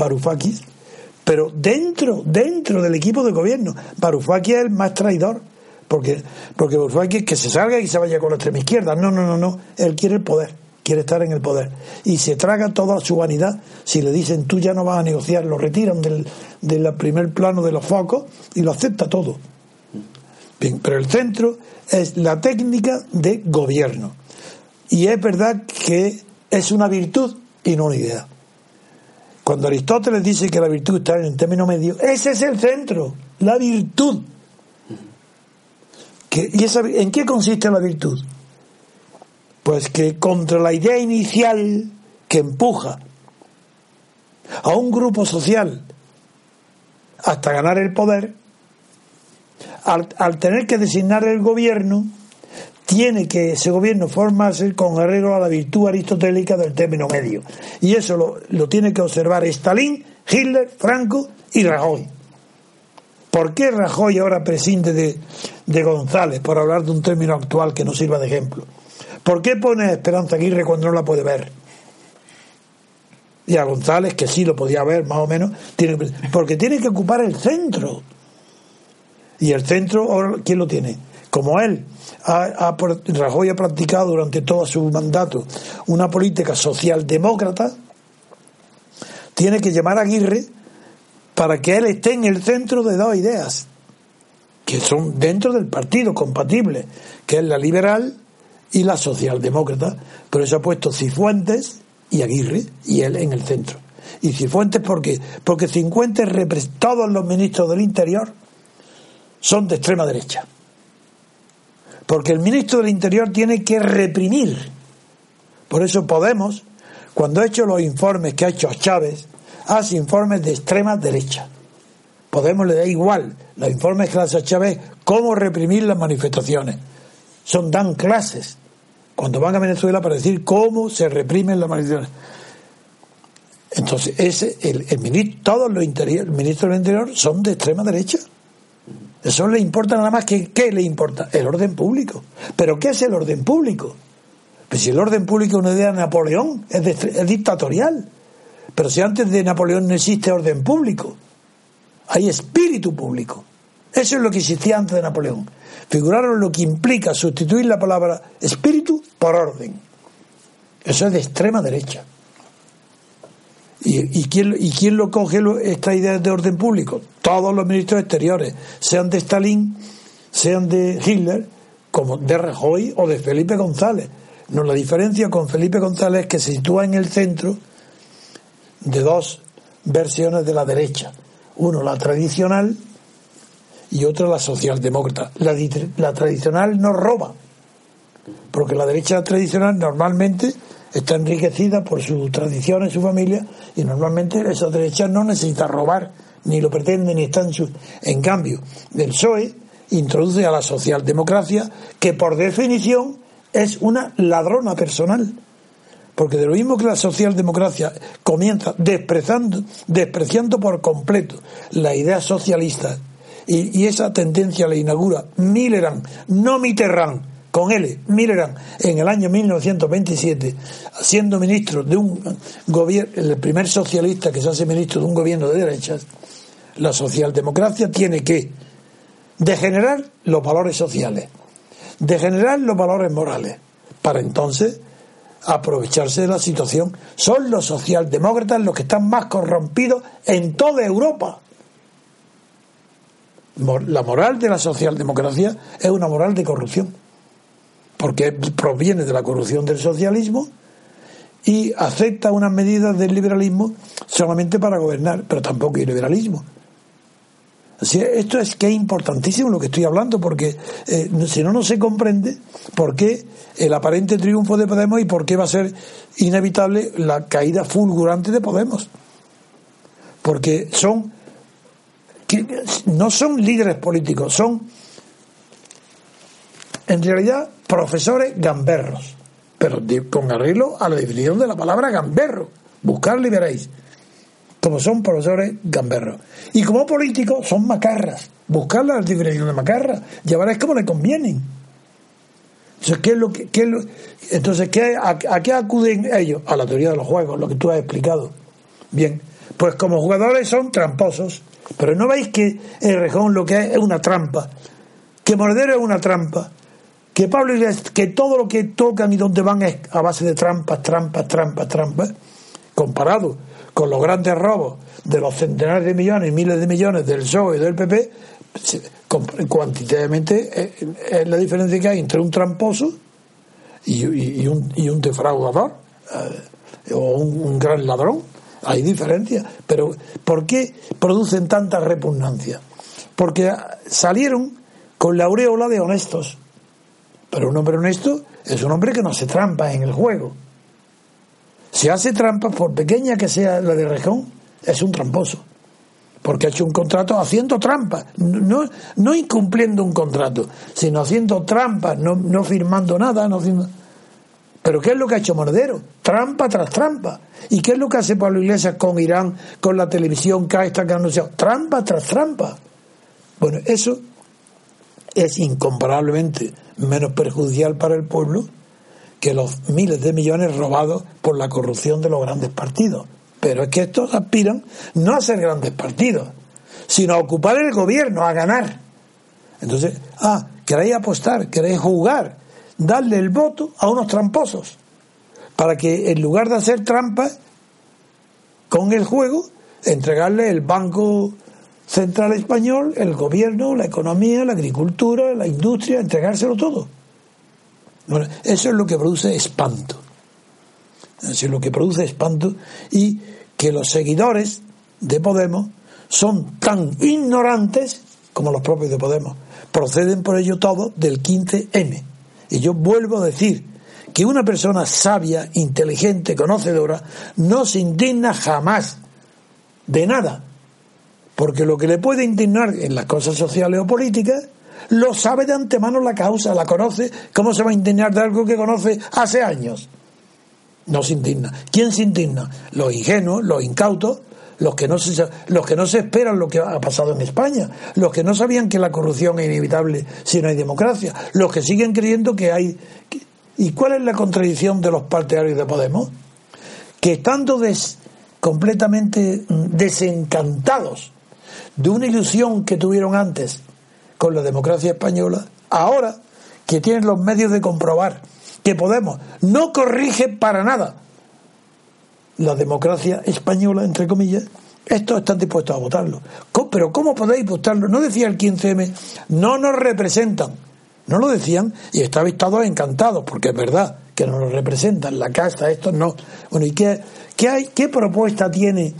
Pero dentro, dentro del equipo de gobierno, Varoufakis es el más traidor. Porque, porque Varoufakis que se salga y se vaya con la extrema izquierda. No, no, no, no. Él quiere el poder, quiere estar en el poder. Y se traga toda su vanidad. Si le dicen tú ya no vas a negociar, lo retiran del, del primer plano de los focos y lo acepta todo. Bien, pero el centro es la técnica de gobierno. Y es verdad que es una virtud y no una idea. Cuando Aristóteles dice que la virtud está en el término medio, ese es el centro, la virtud. ¿Y esa, en qué consiste la virtud? Pues que contra la idea inicial que empuja a un grupo social hasta ganar el poder, al, tener que designar el gobierno, tiene que ese gobierno formarse con arreglo a la virtud aristotélica del término medio. Y eso lo, lo tiene que observar Stalin, Hitler, Franco y Rajoy. ¿Por qué Rajoy ahora prescinde de, de González, por hablar de un término actual que no sirva de ejemplo? ¿Por qué pone a Esperanza Aguirre cuando no la puede ver? y a González, que sí lo podía ver más o menos, tiene, porque tiene que ocupar el centro. Y el centro, ¿quién lo tiene? Como él, ha, Rajoy ha practicado durante todo su mandato una política socialdemócrata, tiene que llamar a Aguirre para que él esté en el centro de dos ideas, que son dentro del partido compatibles, que es la liberal y la socialdemócrata. Pero eso ha puesto Cifuentes y Aguirre y él en el centro. Y Cifuentes, ¿por qué? Porque Cifuentes, todos los ministros del Interior son de extrema derecha. Porque el ministro del Interior tiene que reprimir. Por eso Podemos, cuando ha hecho los informes que ha hecho Chávez, hace informes de extrema derecha. Podemos le da igual los informes que hace Chávez cómo reprimir las manifestaciones. Son dan clases cuando van a Venezuela para decir cómo se reprimen las manifestaciones. Entonces, ese, el, ministro, todos los ministros del Interior son de extrema derecha. Eso le importa nada más que ¿qué le importa? El orden público. ¿Pero qué es el orden público? Pues si el orden público es una idea de Napoleón, es, es dictatorial. Pero si antes de Napoleón no existe orden público, hay espíritu público. Eso es lo que existía antes de Napoleón. Figuraron lo que implica sustituir la palabra espíritu por orden. Eso es de extrema derecha. ¿Y, quién, y quién lo coge esta idea de orden público? Todos los ministros exteriores, sean de Stalin, sean de Hitler, como de Rajoy o de Felipe González. No, la diferencia con Felipe González es que se sitúa en el centro de dos versiones de la derecha. Uno, la tradicional, y otra, la socialdemócrata. La, tradicional no roba, porque la derecha tradicional normalmente está enriquecida por su tradición en su familia y normalmente esa derecha no necesita robar, ni lo pretende, ni está en su... En cambio, el PSOE introduce a la socialdemocracia, que por definición es una ladrona personal. Porque de lo mismo que la socialdemocracia comienza despreciando, despreciando por completo la idea socialista y, esa tendencia la inaugura Millerand, no Mitterrand, con él, Millerand, en el año 1927, siendo ministro de un gobierno, el primer socialista que se hace ministro de un gobierno de derechas, la socialdemocracia tiene que degenerar los valores sociales, degenerar los valores morales, para entonces aprovecharse de la situación. Son los socialdemócratas los que están más corrompidos en toda Europa. La moral de la socialdemocracia es una moral de corrupción porque proviene de la corrupción del socialismo y acepta unas medidas del liberalismo solamente para gobernar, pero tampoco hay liberalismo. Así, esto es que es importantísimo lo que estoy hablando, porque eh, si no, no se comprende por qué el aparente triunfo de Podemos y por qué va a ser inevitable la caída fulgurante de Podemos. Porque son, no son líderes políticos, son en realidad profesores gamberros, pero con arreglo a la definición de la palabra gamberro. Buscarlo y veréis. Como son profesores gamberros. Y como políticos son macarras. Buscar la definición de macarras. Llevaréis como le convienen. Entonces, ¿qué es lo que, entonces ¿qué, a, qué acuden ellos? A la teoría de los juegos, lo que tú has explicado. Bien, pues como jugadores son tramposos, pero no veis que el rejón lo que es es una trampa, que Mordero es una trampa, que Pablo Iglesias, que todo lo que tocan y donde van es a base de trampas, trampas, trampas, trampas, comparado con los grandes robos de los centenares de millones y miles de millones del PSOE y del PP, cuantitativamente es la diferencia que hay entre un tramposo y, un, y un, defraudador eh, o un, un, gran ladrón. Hay diferencia. Pero ¿por qué producen tanta repugnancia? Porque salieron con la aureola de honestos pero un hombre honesto es un hombre que no hace trampas en el juego. Si hace trampas, por pequeña que sea la de región, es un tramposo. Porque ha hecho un contrato haciendo trampas, no, no incumpliendo un contrato, sino haciendo trampas, no, no firmando nada, no haciendo... Pero ¿qué es lo que ha hecho Mordero? Trampa tras trampa. ¿Y qué es lo que hace Pablo Iglesias con Irán, con la televisión que que ha anunciado? Trampa tras trampa. Bueno, eso es incomparablemente menos perjudicial para el pueblo que los miles de millones robados por la corrupción de los grandes partidos. Pero es que estos aspiran no a ser grandes partidos, sino a ocupar el gobierno, a ganar. Entonces, ah, queréis apostar, queréis jugar, darle el voto a unos tramposos, para que en lugar de hacer trampas con el juego, entregarle el Banco Central Español, el gobierno, la economía, la agricultura, la industria, entregárselo todo. Bueno, eso es lo que produce espanto. Eso es lo que produce espanto y que los seguidores de Podemos son tan ignorantes como los propios de Podemos. Proceden por ello todo del 15M. Y yo vuelvo a decir que una persona sabia, inteligente, conocedora, no se indigna jamás de nada. Porque lo que le puede indignar en las cosas sociales o políticas, lo sabe de antemano la causa, la conoce. ¿Cómo se va a indignar de algo que conoce hace años? No se indigna. ¿Quién se indigna? Los ingenuos, los incautos, los que no se, los que no se esperan lo que ha pasado en España, los que no sabían que la corrupción es inevitable si no hay democracia, los que siguen creyendo que hay. ¿Y cuál es la contradicción de los partidarios de Podemos? Que estando des, completamente desencantados de una ilusión que tuvieron antes con la democracia española, ahora que tienen los medios de comprobar que Podemos no corrige para nada la democracia española, entre comillas, estos están dispuestos a votarlo. Pero ¿cómo podéis votarlo? No decía el 15M, no nos representan. No lo decían y estabais todos encantados, porque es verdad que no nos representan, la casta, estos no. Bueno, ¿y qué, qué, hay, qué propuesta tiene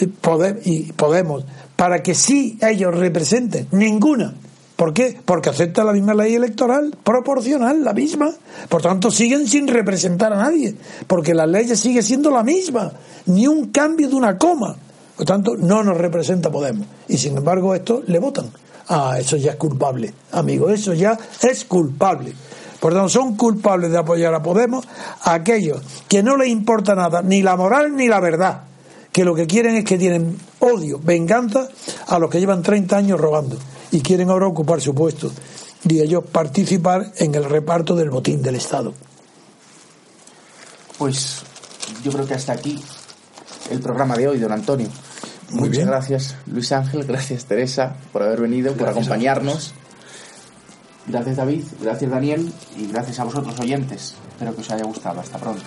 eh, y Podemos para que sí ellos representen? Ninguna. ¿Por qué? Porque acepta la misma ley electoral, proporcional, la misma. Por tanto, siguen sin representar a nadie, porque la ley sigue siendo la misma, ni un cambio de una coma. Por tanto, no nos representa Podemos. Y sin embargo, esto le votan. Ah, eso ya es culpable, amigo, eso ya es culpable. Por tanto, son culpables de apoyar a Podemos a aquellos que no les importa nada, ni la moral ni la verdad, que lo que quieren es que tienen odio, venganza a los que llevan 30 años robando y quieren ahora ocupar su puesto y ellos participar en el reparto del botín del Estado. Pues yo creo que hasta aquí el programa de hoy, don Antonio. Muy Muchas gracias, Luis Ángel, gracias Teresa por haber venido, por acompañarnos. Gracias David, gracias Daniel y gracias a vosotros oyentes. Espero que os haya gustado. Hasta pronto.